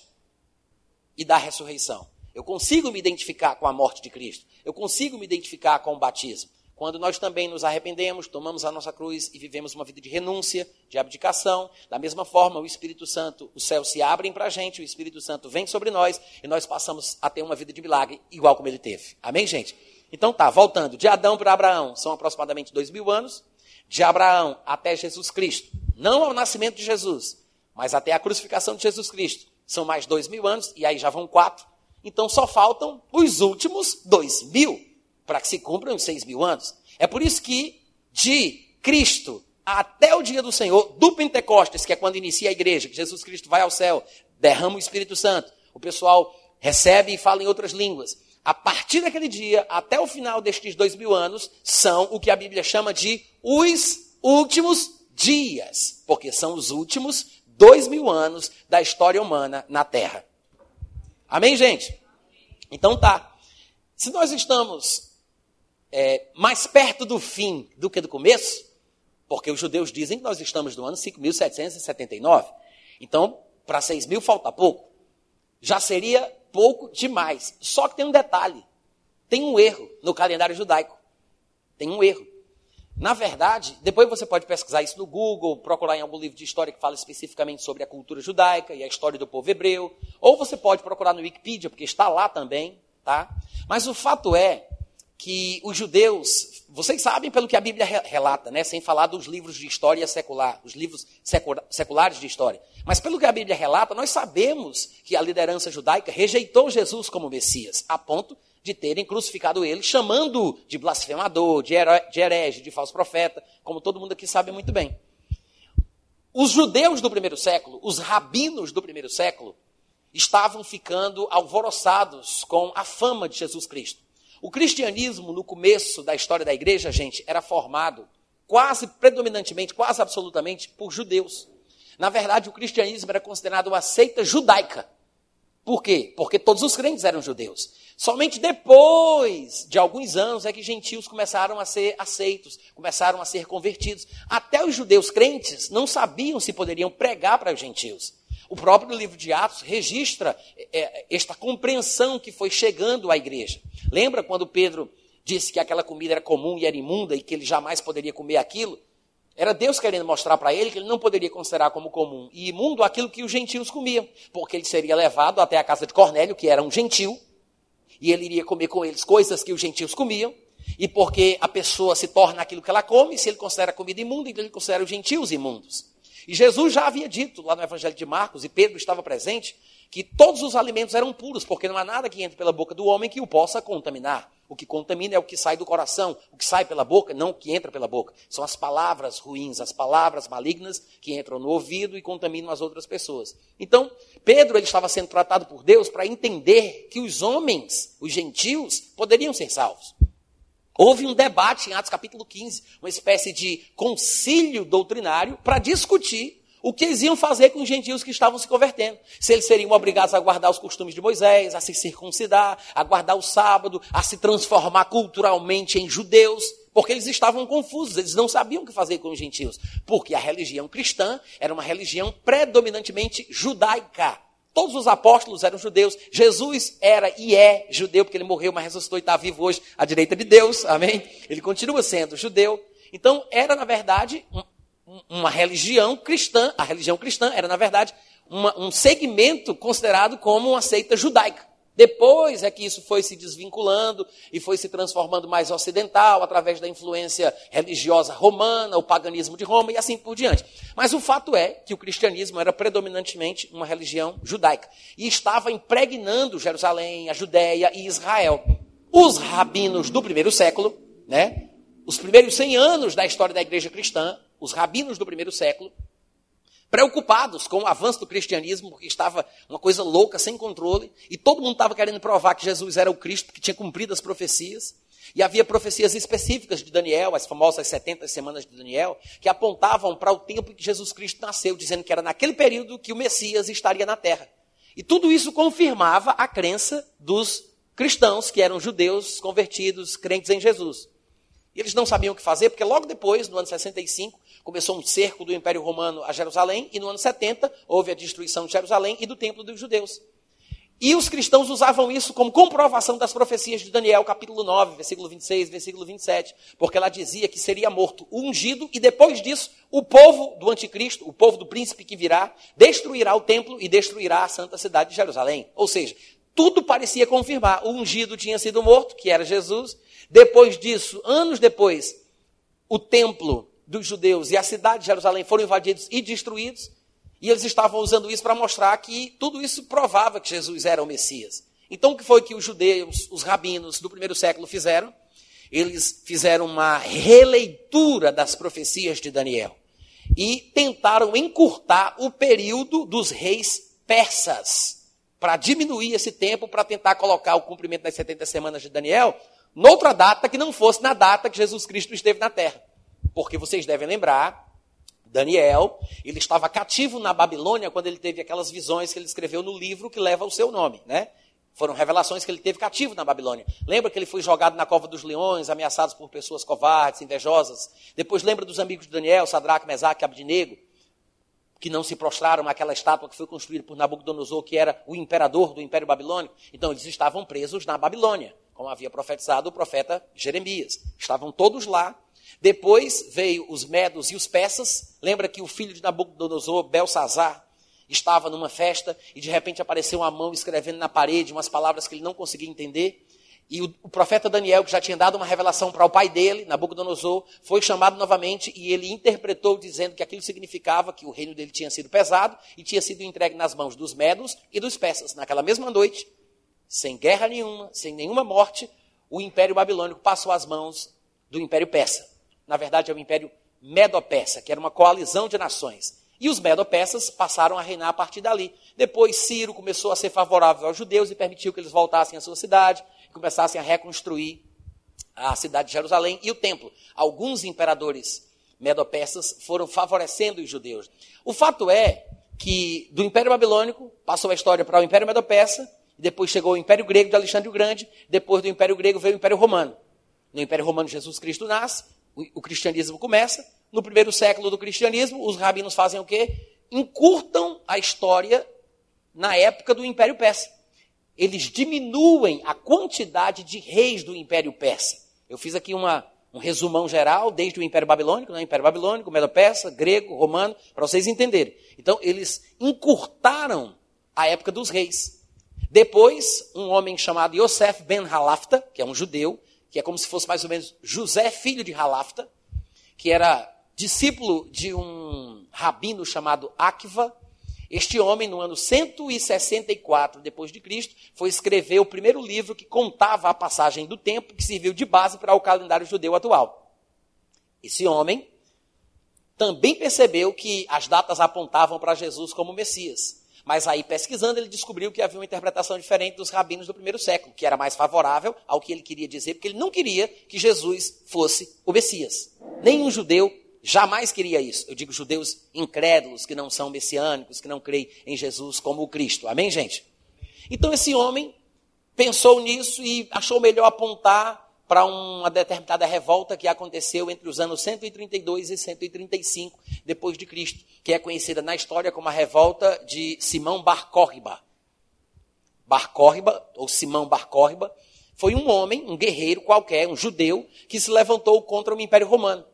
e da ressurreição. Eu consigo me identificar com a morte de Cristo. Eu consigo me identificar com o batismo. Quando nós também nos arrependemos, tomamos a nossa cruz e vivemos uma vida de renúncia, de abdicação, da mesma forma, o Espírito Santo, os céus se abrem para a gente, o Espírito Santo vem sobre nós e nós passamos a ter uma vida de milagre, igual como ele teve. Amém, gente? Então tá, voltando. De Adão para Abraão são aproximadamente dois mil anos. De Abraão até Jesus Cristo, não ao nascimento de Jesus, mas até a crucificação de Jesus Cristo, são mais dois mil anos, e aí já vão quatro. Então só faltam os últimos dois mil para que se cumpram os seis mil anos. É por isso que de Cristo até o dia do Senhor, do Pentecostes, que é quando inicia a igreja, que Jesus Cristo vai ao céu, derrama o Espírito Santo, o pessoal recebe e fala em outras línguas. A partir daquele dia, até o final destes dois mil anos, são o que a Bíblia chama de os últimos dias, porque são os últimos dois mil anos da história humana na Terra. Amém, gente? Então tá. Se nós estamos é, mais perto do fim do que do começo, porque os judeus dizem que nós estamos no ano 5.779. Então, para 6 mil falta pouco. Já seria pouco demais. Só que tem um detalhe: tem um erro no calendário judaico. Tem um erro. Na verdade, depois você pode pesquisar isso no Google, procurar em algum livro de história que fala especificamente sobre a cultura judaica e a história do povo hebreu, ou você pode procurar no Wikipedia, porque está lá também, tá? Mas o fato é que os judeus, vocês sabem pelo que a Bíblia relata, né? sem falar dos livros de história secular, os livros seculares de história. Mas pelo que a Bíblia relata, nós sabemos que a liderança judaica rejeitou Jesus como Messias, a ponto de terem crucificado ele, chamando de blasfemador, de herege, de falso profeta, como todo mundo aqui sabe muito bem. Os judeus do primeiro século, os rabinos do primeiro século, estavam ficando alvoroçados com a fama de Jesus Cristo. O cristianismo, no começo da história da igreja, gente, era formado quase predominantemente, quase absolutamente, por judeus. Na verdade, o cristianismo era considerado uma seita judaica. Por quê? Porque todos os crentes eram judeus. Somente depois de alguns anos é que gentios começaram a ser aceitos, começaram a ser convertidos. Até os judeus crentes não sabiam se poderiam pregar para os gentios. O próprio livro de Atos registra é, esta compreensão que foi chegando à igreja. Lembra quando Pedro disse que aquela comida era comum e era imunda e que ele jamais poderia comer aquilo? Era Deus querendo mostrar para ele que ele não poderia considerar como comum e imundo aquilo que os gentios comiam, porque ele seria levado até a casa de Cornélio, que era um gentil, e ele iria comer com eles coisas que os gentios comiam, e porque a pessoa se torna aquilo que ela come, se ele considera comida imunda, então ele considera os gentios imundos. E Jesus já havia dito lá no Evangelho de Marcos, e Pedro estava presente, que todos os alimentos eram puros, porque não há nada que entre pela boca do homem que o possa contaminar. O que contamina é o que sai do coração, o que sai pela boca, não o que entra pela boca. São as palavras ruins, as palavras malignas que entram no ouvido e contaminam as outras pessoas. Então, Pedro ele estava sendo tratado por Deus para entender que os homens, os gentios, poderiam ser salvos. Houve um debate em Atos capítulo 15, uma espécie de concílio doutrinário para discutir o que eles iam fazer com os gentios que estavam se convertendo? Se eles seriam obrigados a guardar os costumes de Moisés, a se circuncidar, a guardar o sábado, a se transformar culturalmente em judeus, porque eles estavam confusos, eles não sabiam o que fazer com os gentios, porque a religião cristã era uma religião predominantemente judaica. Todos os apóstolos eram judeus. Jesus era e é judeu, porque ele morreu, mas ressuscitou e está vivo hoje à direita de Deus. Amém? Ele continua sendo judeu. Então, era, na verdade, uma religião cristã. A religião cristã era, na verdade, uma, um segmento considerado como uma seita judaica. Depois é que isso foi se desvinculando e foi se transformando mais ocidental, através da influência religiosa romana, o paganismo de Roma e assim por diante. Mas o fato é que o cristianismo era predominantemente uma religião judaica e estava impregnando Jerusalém, a Judéia e Israel. Os rabinos do primeiro século, né, os primeiros 100 anos da história da igreja cristã, os rabinos do primeiro século, preocupados com o avanço do cristianismo, porque estava uma coisa louca, sem controle, e todo mundo estava querendo provar que Jesus era o Cristo, que tinha cumprido as profecias. E havia profecias específicas de Daniel, as famosas 70 semanas de Daniel, que apontavam para o tempo em que Jesus Cristo nasceu, dizendo que era naquele período que o Messias estaria na terra. E tudo isso confirmava a crença dos cristãos, que eram judeus convertidos, crentes em Jesus. E eles não sabiam o que fazer, porque logo depois, no ano 65, começou um cerco do Império Romano a Jerusalém, e no ano 70 houve a destruição de Jerusalém e do templo dos judeus. E os cristãos usavam isso como comprovação das profecias de Daniel, capítulo 9, versículo 26, versículo 27, porque ela dizia que seria morto o ungido, e depois disso, o povo do anticristo, o povo do príncipe que virá, destruirá o templo e destruirá a santa cidade de Jerusalém. Ou seja, tudo parecia confirmar. O ungido tinha sido morto, que era Jesus. Depois disso, anos depois, o templo dos judeus e a cidade de Jerusalém foram invadidos e destruídos. E eles estavam usando isso para mostrar que tudo isso provava que Jesus era o Messias. Então, o que foi que os judeus, os rabinos do primeiro século fizeram? Eles fizeram uma releitura das profecias de Daniel e tentaram encurtar o período dos reis persas para diminuir esse tempo, para tentar colocar o cumprimento das 70 semanas de Daniel noutra data que não fosse na data que Jesus Cristo esteve na terra. Porque vocês devem lembrar, Daniel, ele estava cativo na Babilônia quando ele teve aquelas visões que ele escreveu no livro que leva o seu nome, né? Foram revelações que ele teve cativo na Babilônia. Lembra que ele foi jogado na cova dos leões, ameaçado por pessoas covardes, invejosas? Depois lembra dos amigos de Daniel, Sadraque, Mesaque Abdinego? que não se prostraram àquela estátua que foi construída por Nabucodonosor, que era o imperador do Império Babilônico. Então, eles estavam presos na Babilônia, como havia profetizado o profeta Jeremias. Estavam todos lá. Depois veio os medos e os persas. Lembra que o filho de Nabucodonosor, Belsazar, estava numa festa e de repente apareceu uma mão escrevendo na parede umas palavras que ele não conseguia entender. E o, o, profeta Daniel, que já tinha dado uma revelação para o pai dele, Nabucodonosor, foi chamado novamente e ele interpretou dizendo que aquilo significava que o reino dele tinha sido pesado e tinha sido entregue nas mãos dos medos e dos persas. Naquela mesma noite, sem guerra nenhuma, sem nenhuma morte, o império babilônico passou às mãos do império persa. Na verdade, é o império medo-persa, que era uma coalizão de nações. E os medo-persas passaram a reinar a partir dali. Depois, Ciro começou a ser favorável aos judeus e permitiu que eles voltassem à sua cidade começassem a reconstruir a cidade de Jerusalém e o templo. Alguns imperadores medo-persas foram favorecendo os judeus. O fato é que do Império Babilônico passou a história para o Império Medo-Persa depois chegou o Império Grego de Alexandre o Grande, depois do Império Grego veio o Império Romano. No Império Romano, Jesus Cristo nasce, o, cristianismo começa. No primeiro século do cristianismo, os rabinos fazem o quê? Encurtam a história na época do Império Persa. Eles diminuem a quantidade de reis do Império Persa. Eu fiz aqui uma, um resumão geral, desde o Império Babilônico, né? Império Babilônico, Medo-Persa, grego, romano, para vocês entenderem. Então, eles encurtaram a época dos reis. Depois, um homem chamado Yosef ben Halafta, que é um judeu, que é como se fosse mais ou menos José, filho de Halafta, que era discípulo de um rabino chamado Akiva. Este homem, no ano 164 depois de Cristo, foi escrever o primeiro livro que contava a passagem do tempo, que serviu de base para o calendário judeu atual. Esse homem também percebeu que as datas apontavam para Jesus como Messias. Mas aí, pesquisando, ele descobriu que havia uma interpretação diferente dos rabinos do primeiro século, que era mais favorável ao que ele queria dizer, porque ele não queria que Jesus fosse o Messias. Nenhum judeu jamais queria isso. Eu digo judeus incrédulos, que não são messiânicos, que não creem em Jesus como o Cristo. Amém, gente? Então, esse homem pensou nisso e achou melhor apontar para uma determinada revolta que aconteceu entre os anos 132 e 135 depois de Cristo, que é conhecida na história como a revolta de Simão Bar Córriba. Bar Córriba, ou Simão Bar Córriba, foi um homem, um guerreiro qualquer, um judeu, que se levantou contra o Império Romano.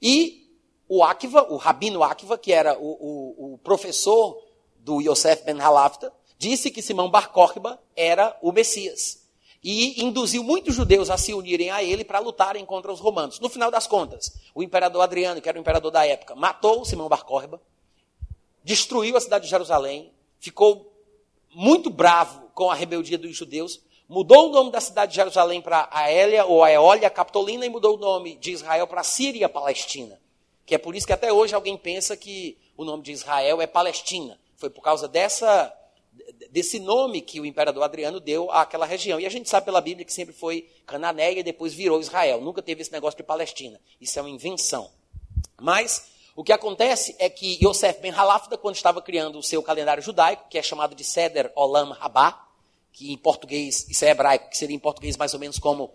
E o Akiva, o rabino Akiva, que era o, o, o professor do Yosef ben Halafta, disse que Simão Bar Córriba era o Messias e induziu muitos judeus a se unirem a ele para lutarem contra os romanos. No final das contas, o imperador Adriano, que era o imperador da época, matou Simão Bar Córreba, destruiu a cidade de Jerusalém, ficou muito bravo com a rebeldia dos judeus, mudou o nome da cidade de Jerusalém para Aélia ou Aeólia Capitolina e mudou o nome de Israel para Síria Palestina. Que é por isso que até hoje alguém pensa que o nome de Israel é Palestina. Foi por causa dessa desse nome que o imperador Adriano deu àquela região. E a gente sabe pela Bíblia que sempre foi Cananéia e depois virou Israel. Nunca teve esse negócio de Palestina. Isso é uma invenção. Mas o que acontece é que Yosef ben Halafda, quando estava criando o seu calendário judaico, que é chamado de Seder Olam Rabá, que em português, isso é hebraico, que seria em português mais ou menos como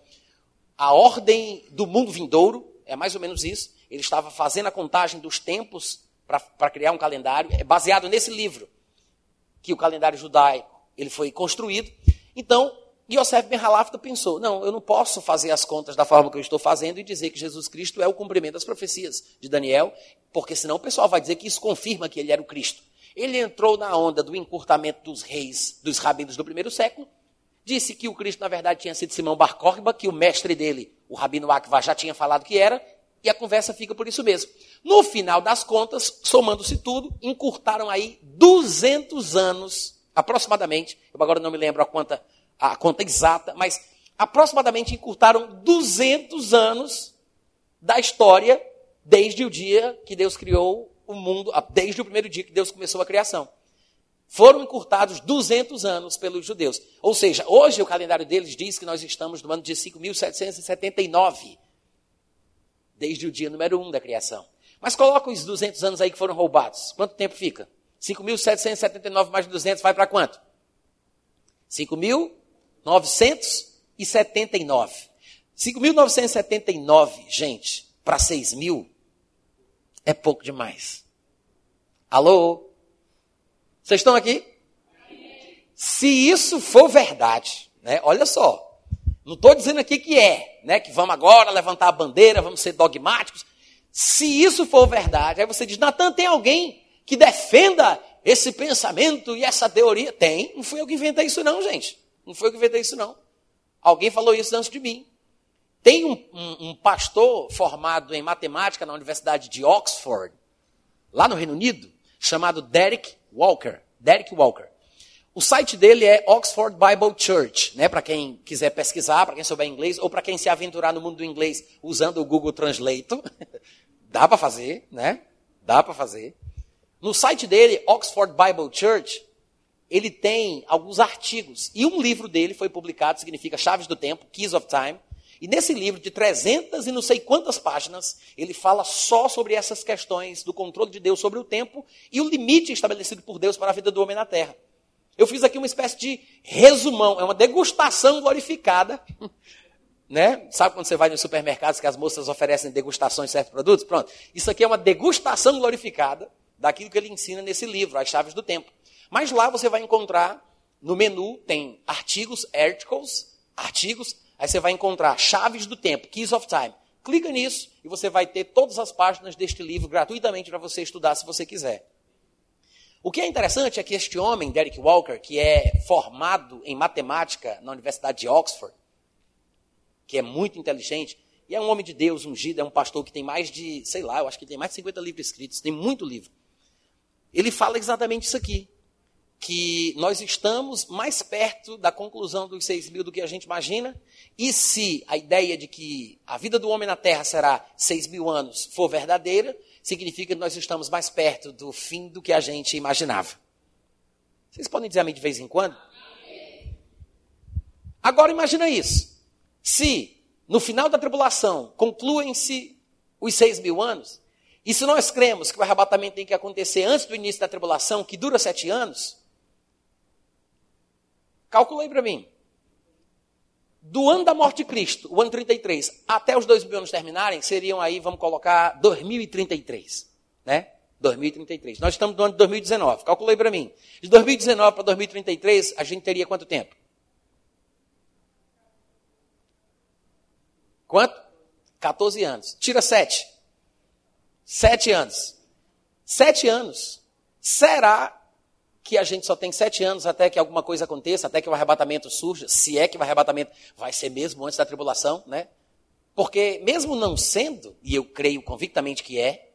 a ordem do mundo vindouro, é mais ou menos isso. Ele estava fazendo a contagem dos tempos para criar um calendário, é baseado nesse livro que o calendário judaico ele foi construído. Então, Yosef Ben Halafta pensou: não, eu não posso fazer as contas da forma que eu estou fazendo e dizer que Jesus Cristo é o cumprimento das profecias de Daniel, porque senão o pessoal vai dizer que isso confirma que ele era o Cristo. Ele entrou na onda do encurtamento dos reis, dos rabinos do primeiro século, disse que o Cristo, na verdade, tinha sido Simão Bar Corba, que o mestre dele, o rabino Akva, já tinha falado que era, e a conversa fica por isso mesmo. No final das contas, somando-se tudo, encurtaram aí 200 anos, aproximadamente, eu agora não me lembro a conta, a conta exata, mas aproximadamente encurtaram 200 anos da história desde o dia que Deus criou o mundo, desde o primeiro dia que Deus começou a criação. Foram encurtados 200 anos pelos judeus. Ou seja, hoje o calendário deles diz que nós estamos no ano de 5.779 desde o dia número um da criação. Mas coloca os 200 anos aí que foram roubados. Quanto tempo fica? 5.779 mais 200 vai para quanto? 5.979. 5.979, gente, para 6 mil é pouco demais. Alô? Vocês estão aqui? Se isso for verdade, né? Olha só. Não estou dizendo aqui que é, né? Que vamos agora levantar a bandeira, vamos ser dogmáticos. Se isso for verdade, aí você diz, Natan, tem alguém que defenda esse pensamento e essa teoria? Tem. Não fui eu que inventei isso, não, gente. Não foi eu que inventei isso, não. Alguém falou isso antes de mim. Tem um, um, um pastor formado em matemática na Universidade de Oxford, lá no Reino Unido, chamado Derek Walker. Derek Walker. O site dele é Oxford Bible Church, né? Para quem quiser pesquisar, para quem souber inglês, ou para quem se aventurar no mundo do inglês usando o Google Translate. Dá para fazer, né? Dá para fazer. No site dele, Oxford Bible Church, ele tem alguns artigos. E um livro dele foi publicado, significa Chaves do Tempo, Keys of Time. E nesse livro de 300 e não sei quantas páginas, ele fala só sobre essas questões do controle de Deus sobre o tempo e o limite estabelecido por Deus para a vida do homem na terra. Eu fiz aqui uma espécie de resumão, é uma degustação glorificada. Né? Sabe quando você vai nos supermercados que as moças oferecem degustações de certos produtos? Pronto. Isso aqui é uma degustação glorificada daquilo que ele ensina nesse livro, As Chaves do Tempo. Mas lá você vai encontrar, no menu, tem artigos, articles, artigos, aí você vai encontrar Chaves do Tempo, Keys of Time. Clica nisso e você vai ter todas as páginas deste livro gratuitamente para você estudar se você quiser. O que é interessante é que este homem, Derek Walker, que é formado em matemática na Universidade de Oxford, que é muito inteligente, e é um homem de Deus, ungido, é um pastor que tem mais de, sei lá, eu acho que tem mais de 50 livros escritos, tem muito livro. Ele fala exatamente isso aqui, que nós estamos mais perto da conclusão dos 6 mil do que a gente imagina, e se a ideia de que a vida do homem na Terra será 6 mil anos for verdadeira, significa que nós estamos mais perto do fim do que a gente imaginava. Vocês podem dizer a mim de vez em quando? Agora imagina isso. Se no final da tribulação concluem-se os seis mil anos, e se nós cremos que o arrebatamento tem que acontecer antes do início da tribulação, que dura sete anos, calculei para mim. Do ano da morte de Cristo, o ano 33, até os dois mil anos terminarem, seriam aí, vamos colocar, 2033. Né? 2033. Nós estamos no ano de 2019. Calculei para mim. De 2019 para 2033, a gente teria quanto tempo? Quanto? 14 anos. Tira 7. 7 anos. 7 anos. Será que a gente só tem 7 anos até que alguma coisa aconteça, até que o arrebatamento surja? Se é que o arrebatamento vai ser mesmo antes da tribulação, né? Porque mesmo não sendo, e eu creio convictamente que é,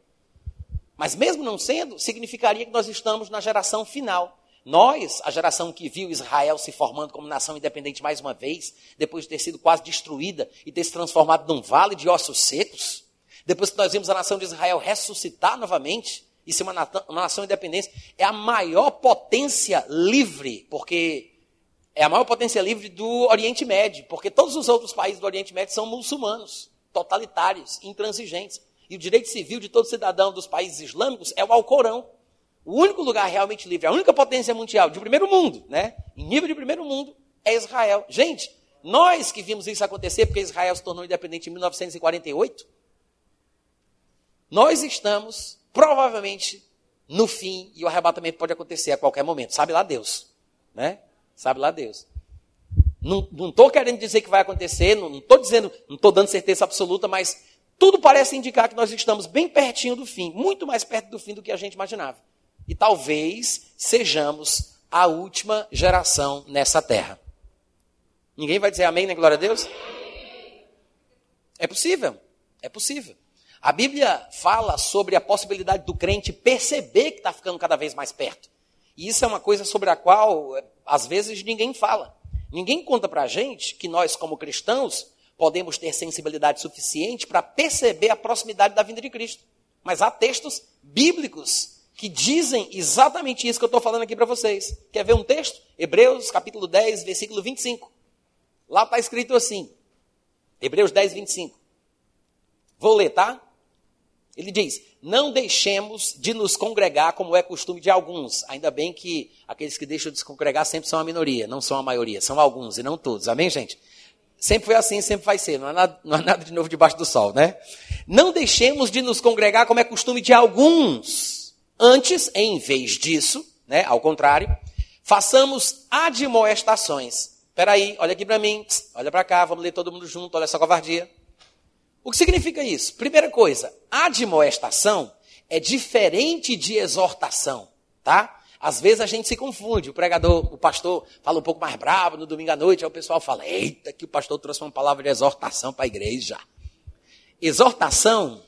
mas mesmo não sendo, significaria que nós estamos na geração final. Nós, a geração que viu Israel se formando como nação independente mais uma vez, depois de ter sido quase destruída e ter se transformado num vale de ossos secos, depois que nós vimos a nação de Israel ressuscitar novamente e ser uma, uma nação independente, é a maior potência livre, porque é a maior potência livre do Oriente Médio, porque todos os outros países do Oriente Médio são muçulmanos, totalitários, intransigentes. E o direito civil de todo cidadão dos países islâmicos é o Alcorão. O único lugar realmente livre, a única potência mundial de primeiro mundo, né? Em nível de primeiro mundo, é Israel. Gente, nós que vimos isso acontecer porque Israel se tornou independente em 1948, nós estamos provavelmente no fim e o arrebatamento pode acontecer a qualquer momento. Sabe lá Deus, né? Sabe lá Deus. Não estou querendo dizer que vai acontecer, não estou dizendo, não estou dando certeza absoluta, mas tudo parece indicar que nós estamos bem pertinho do fim, muito mais perto do fim do que a gente imaginava. E talvez sejamos a última geração nessa terra. Ninguém vai dizer amém, né? Glória a Deus? É possível, é possível. A Bíblia fala sobre a possibilidade do crente perceber que está ficando cada vez mais perto. E isso é uma coisa sobre a qual, às vezes, ninguém fala. Ninguém conta para a gente que nós, como cristãos, podemos ter sensibilidade suficiente para perceber a proximidade da vinda de Cristo. Mas há textos bíblicos que dizem exatamente isso que eu estou falando aqui para vocês. Quer ver um texto? Hebreus capítulo 10, versículo 25. Lá está escrito assim. Hebreus 10, 25. Vou ler, tá? Ele diz: Não deixemos de nos congregar como é costume de alguns. Ainda bem que aqueles que deixam de se congregar sempre são a minoria, não são a maioria, são alguns e não todos. Amém, gente? Sempre foi assim, sempre vai ser. Não há, nada, não há nada de novo debaixo do sol, né? Não deixemos de nos congregar como é costume de alguns Antes, em vez disso, né, ao contrário, façamos admoestações. Espera aí, olha aqui para mim, olha para cá, vamos ler todo mundo junto, olha essa covardia. O que significa isso? Primeira coisa, admoestação é diferente de exortação, tá? Às vezes a gente se confunde, o pregador, o pastor fala um pouco mais bravo no domingo à noite, aí o pessoal fala, eita, que o pastor trouxe uma palavra de exortação para a igreja. Exortação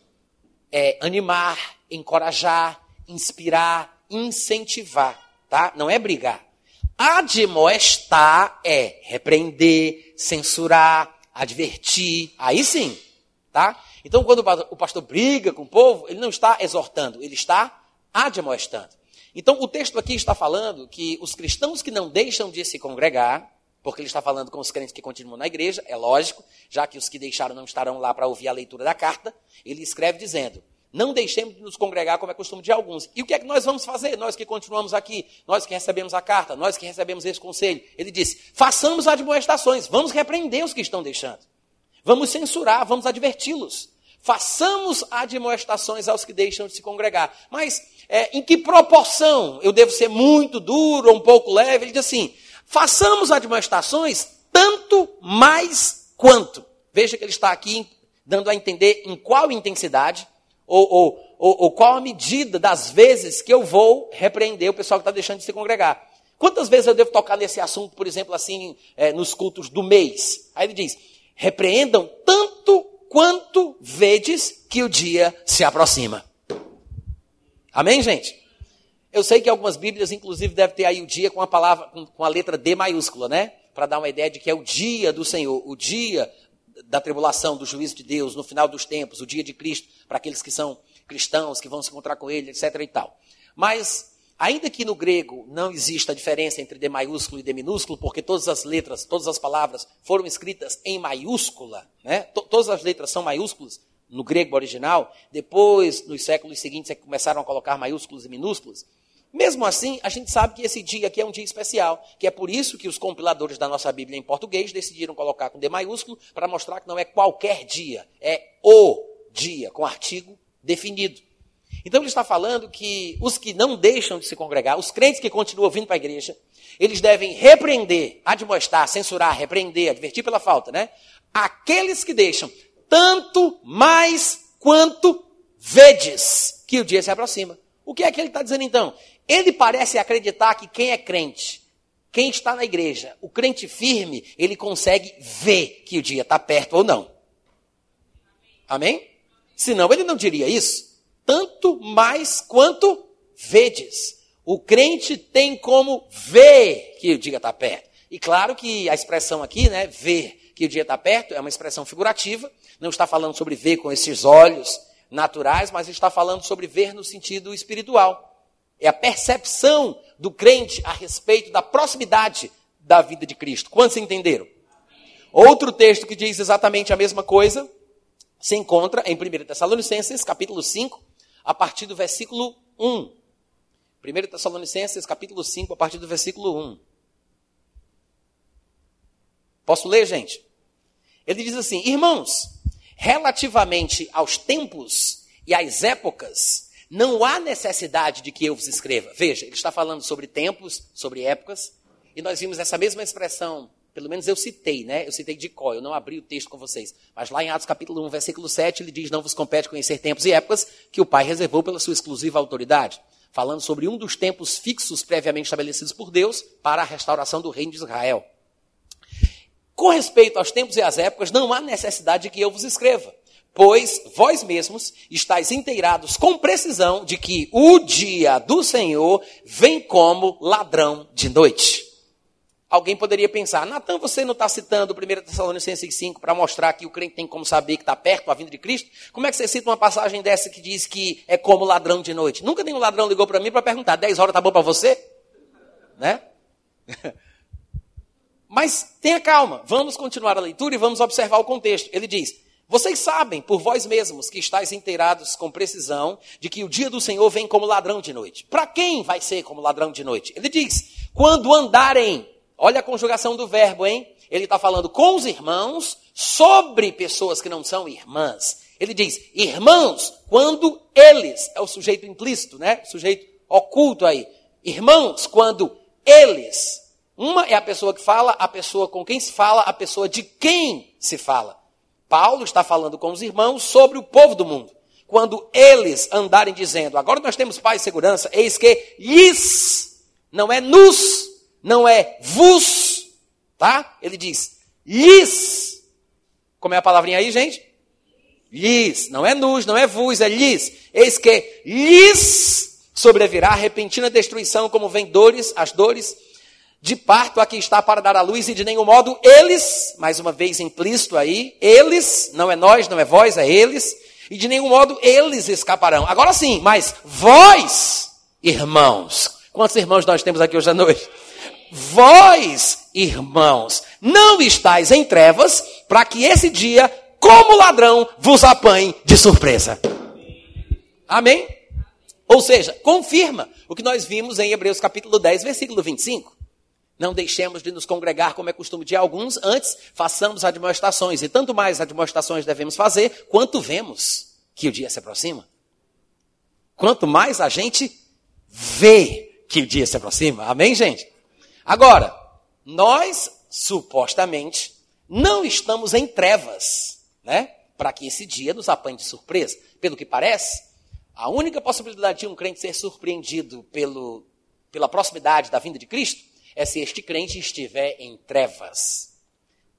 é animar, encorajar, inspirar, incentivar, tá? Não é brigar. Admoestar é repreender, censurar, advertir. Aí sim, tá? Então, quando o pastor briga com o povo, ele não está exortando, ele está admoestando. Então, o texto aqui está falando que os cristãos que não deixam de se congregar, porque ele está falando com os crentes que continuam na igreja, é lógico, já que os que deixaram não estarão lá para ouvir a leitura da carta, ele escreve dizendo: Não deixemos de nos congregar como é costume de alguns. E o que é que nós vamos fazer? Nós que continuamos aqui, nós que recebemos a carta, nós que recebemos esse conselho. Ele disse: façamos admoestações, vamos repreender os que estão deixando. Vamos censurar, vamos adverti-los. Façamos admoestações aos que deixam de se congregar. Mas é, em que proporção eu devo ser muito duro ou um pouco leve? Ele diz assim: façamos admoestações tanto mais quanto. Veja que ele está aqui dando a entender em qual intensidade ou, ou, ou, ou qual a medida das vezes que eu vou repreender o pessoal que está deixando de se congregar. Quantas vezes eu devo tocar nesse assunto, por exemplo, assim, é, nos cultos do mês? Aí ele diz: repreendam tanto quanto vedes que o dia se aproxima. Amém, gente? Eu sei que algumas Bíblias, inclusive, devem ter aí o dia com a palavra, com a letra D maiúscula, né? Para dar uma ideia de que é o dia do Senhor, o dia da tribulação, do juízo de Deus, no final dos tempos, o dia de Cristo, para aqueles que são cristãos, que vão se encontrar com Ele, etc. e tal. Mas, ainda que no grego não exista a diferença entre D maiúsculo e D minúsculo, porque todas as letras, todas as palavras foram escritas em maiúscula, né? todas as letras são maiúsculas no grego original, depois, nos séculos seguintes, é que começaram a colocar maiúsculos e minúsculos. Mesmo assim, a gente sabe que esse dia aqui é um dia especial, que é por isso que os compiladores da nossa Bíblia em português decidiram colocar com D maiúsculo, para mostrar que não é qualquer dia, é o dia, com artigo definido. Então ele está falando que os que não deixam de se congregar, os crentes que continuam vindo para a igreja, eles devem repreender, admoestar, censurar, repreender, advertir pela falta, né? Aqueles que deixam, tanto mais quanto vedes que o dia se aproxima. O que é que ele está dizendo então? Ele parece acreditar que quem é crente, quem está na igreja, o crente firme, ele consegue ver que o dia está perto ou não. Amém? Senão ele não diria isso. Tanto mais quanto vedes. O crente tem como ver que o dia está perto. E claro que a expressão aqui, né, ver que o dia está perto, é uma expressão figurativa. Não está falando sobre ver com esses olhos naturais, mas está falando sobre ver no sentido espiritual. É a percepção do crente a respeito da proximidade da vida de Cristo. Quantos entenderam? Outro texto que diz exatamente a mesma coisa se encontra em 1 Tessalonicenses, capítulo 5, a partir do versículo 1. 1 Tessalonicenses, capítulo 5, a partir do versículo 1. Posso ler, gente? Ele diz assim: Irmãos, relativamente aos tempos e às épocas, não há necessidade de que eu vos escreva. Veja, ele está falando sobre tempos, sobre épocas, e nós vimos essa mesma expressão, pelo menos eu citei, né? Eu citei de có, eu não abri o texto com vocês. Mas lá em Atos capítulo 1, versículo 7, ele diz: Não vos compete conhecer tempos e épocas que o Pai reservou pela sua exclusiva autoridade. Falando sobre um dos tempos fixos previamente estabelecidos por Deus para a restauração do reino de Israel. Com respeito aos tempos e às épocas, não há necessidade de que eu vos escreva pois vós mesmos estáis inteirados com precisão de que o dia do Senhor vem como ladrão de noite. Alguém poderia pensar, Natan, você não está citando 1 Tessalonicenses 5 para mostrar que o crente tem como saber que está perto a vinda de Cristo? Como é que você cita uma passagem dessa que diz que é como ladrão de noite? Nunca nenhum ladrão ligou para mim para perguntar, 10 horas está bom para você? Né? Mas tenha calma, vamos continuar a leitura e vamos observar o contexto. Ele diz: vocês sabem por vós mesmos que estáis inteirados com precisão de que o dia do Senhor vem como ladrão de noite. Para quem vai ser como ladrão de noite? Ele diz: quando andarem. Olha a conjugação do verbo, hein? Ele está falando com os irmãos sobre pessoas que não são irmãs. Ele diz: irmãos, quando eles, é o sujeito implícito, né? O sujeito oculto aí. Irmãos, quando eles. Uma é a pessoa que fala, a pessoa com quem se fala, a pessoa de quem se fala. Paulo está falando com os irmãos sobre o povo do mundo. Quando eles andarem dizendo, agora nós temos paz e segurança, eis que lhes, não é nos, não é vos, tá? Ele diz, lhes. Como é a palavrinha aí, gente? Lhes, não é nos, não é vos, é lhes. Eis que lhes sobrevirá repentina destruição, como vem dores, as dores de parto aqui está para dar à luz, e de nenhum modo eles, mais uma vez implícito aí, eles, não é nós, não é vós, é eles, e de nenhum modo eles escaparão. Agora sim, mas vós, irmãos, quantos irmãos nós temos aqui hoje à noite? Vós, irmãos, não estáis em trevas, para que esse dia, como ladrão, vos apanhe de surpresa. Amém? Ou seja, confirma o que nós vimos em Hebreus capítulo 10, versículo 25. Não deixemos de nos congregar como é costume de alguns, antes façamos admoestações. E tanto mais admoestações devemos fazer, quanto vemos que o dia se aproxima. Quanto mais a gente vê que o dia se aproxima. Amém, gente? Agora, nós, supostamente, não estamos em trevas, né? Para que esse dia nos apanhe de surpresa. Pelo que parece, a única possibilidade de um crente ser surpreendido pelo, pela proximidade da vinda de Cristo é se este crente estiver em trevas.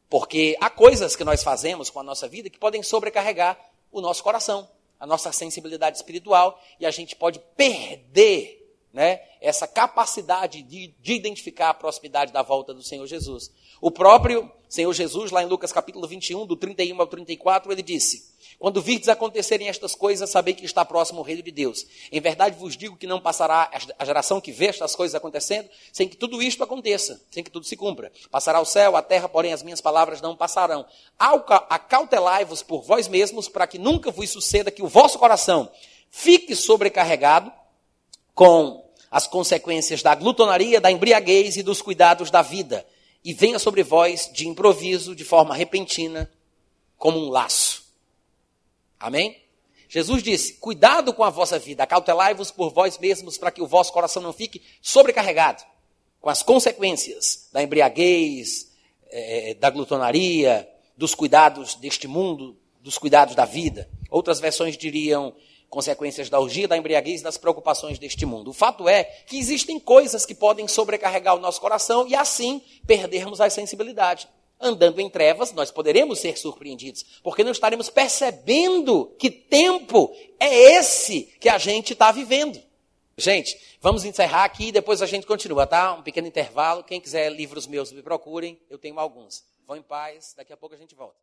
Porque há coisas que nós fazemos com a nossa vida que podem sobrecarregar o nosso coração, a nossa sensibilidade espiritual, e a gente pode perder né, essa capacidade de, de identificar a proximidade da volta do Senhor Jesus. O próprio Senhor Jesus, lá em Lucas capítulo 21, do 31 ao 34, ele disse: quando virdes acontecerem estas coisas, sabei que está próximo o reino de Deus. Em verdade vos digo que não passará a geração que vê estas coisas acontecendo, sem que tudo isto aconteça, sem que tudo se cumpra. Passará o céu, a terra, porém as minhas palavras não passarão. Acautelai-vos por vós mesmos, para que nunca vos suceda que o vosso coração fique sobrecarregado com as consequências da glutonaria, da embriaguez e dos cuidados da vida, e venha sobre vós de improviso, de forma repentina, como um laço Amém? Jesus disse: Cuidado com a vossa vida, acautelai-vos por vós mesmos, para que o vosso coração não fique sobrecarregado com as consequências da embriaguez, é, da glutonaria, dos cuidados deste mundo, dos cuidados da vida. Outras versões diriam consequências da orgia, da embriaguez das preocupações deste mundo. O fato é que existem coisas que podem sobrecarregar o nosso coração e assim perdermos a sensibilidade andando em trevas, nós poderemos ser surpreendidos, porque não estaremos percebendo que tempo é esse que a gente está vivendo. Gente, vamos encerrar aqui e depois a gente continua, tá? Um pequeno intervalo. Quem quiser livros meus, me procurem, eu tenho alguns. Vão em paz, daqui a pouco a gente volta.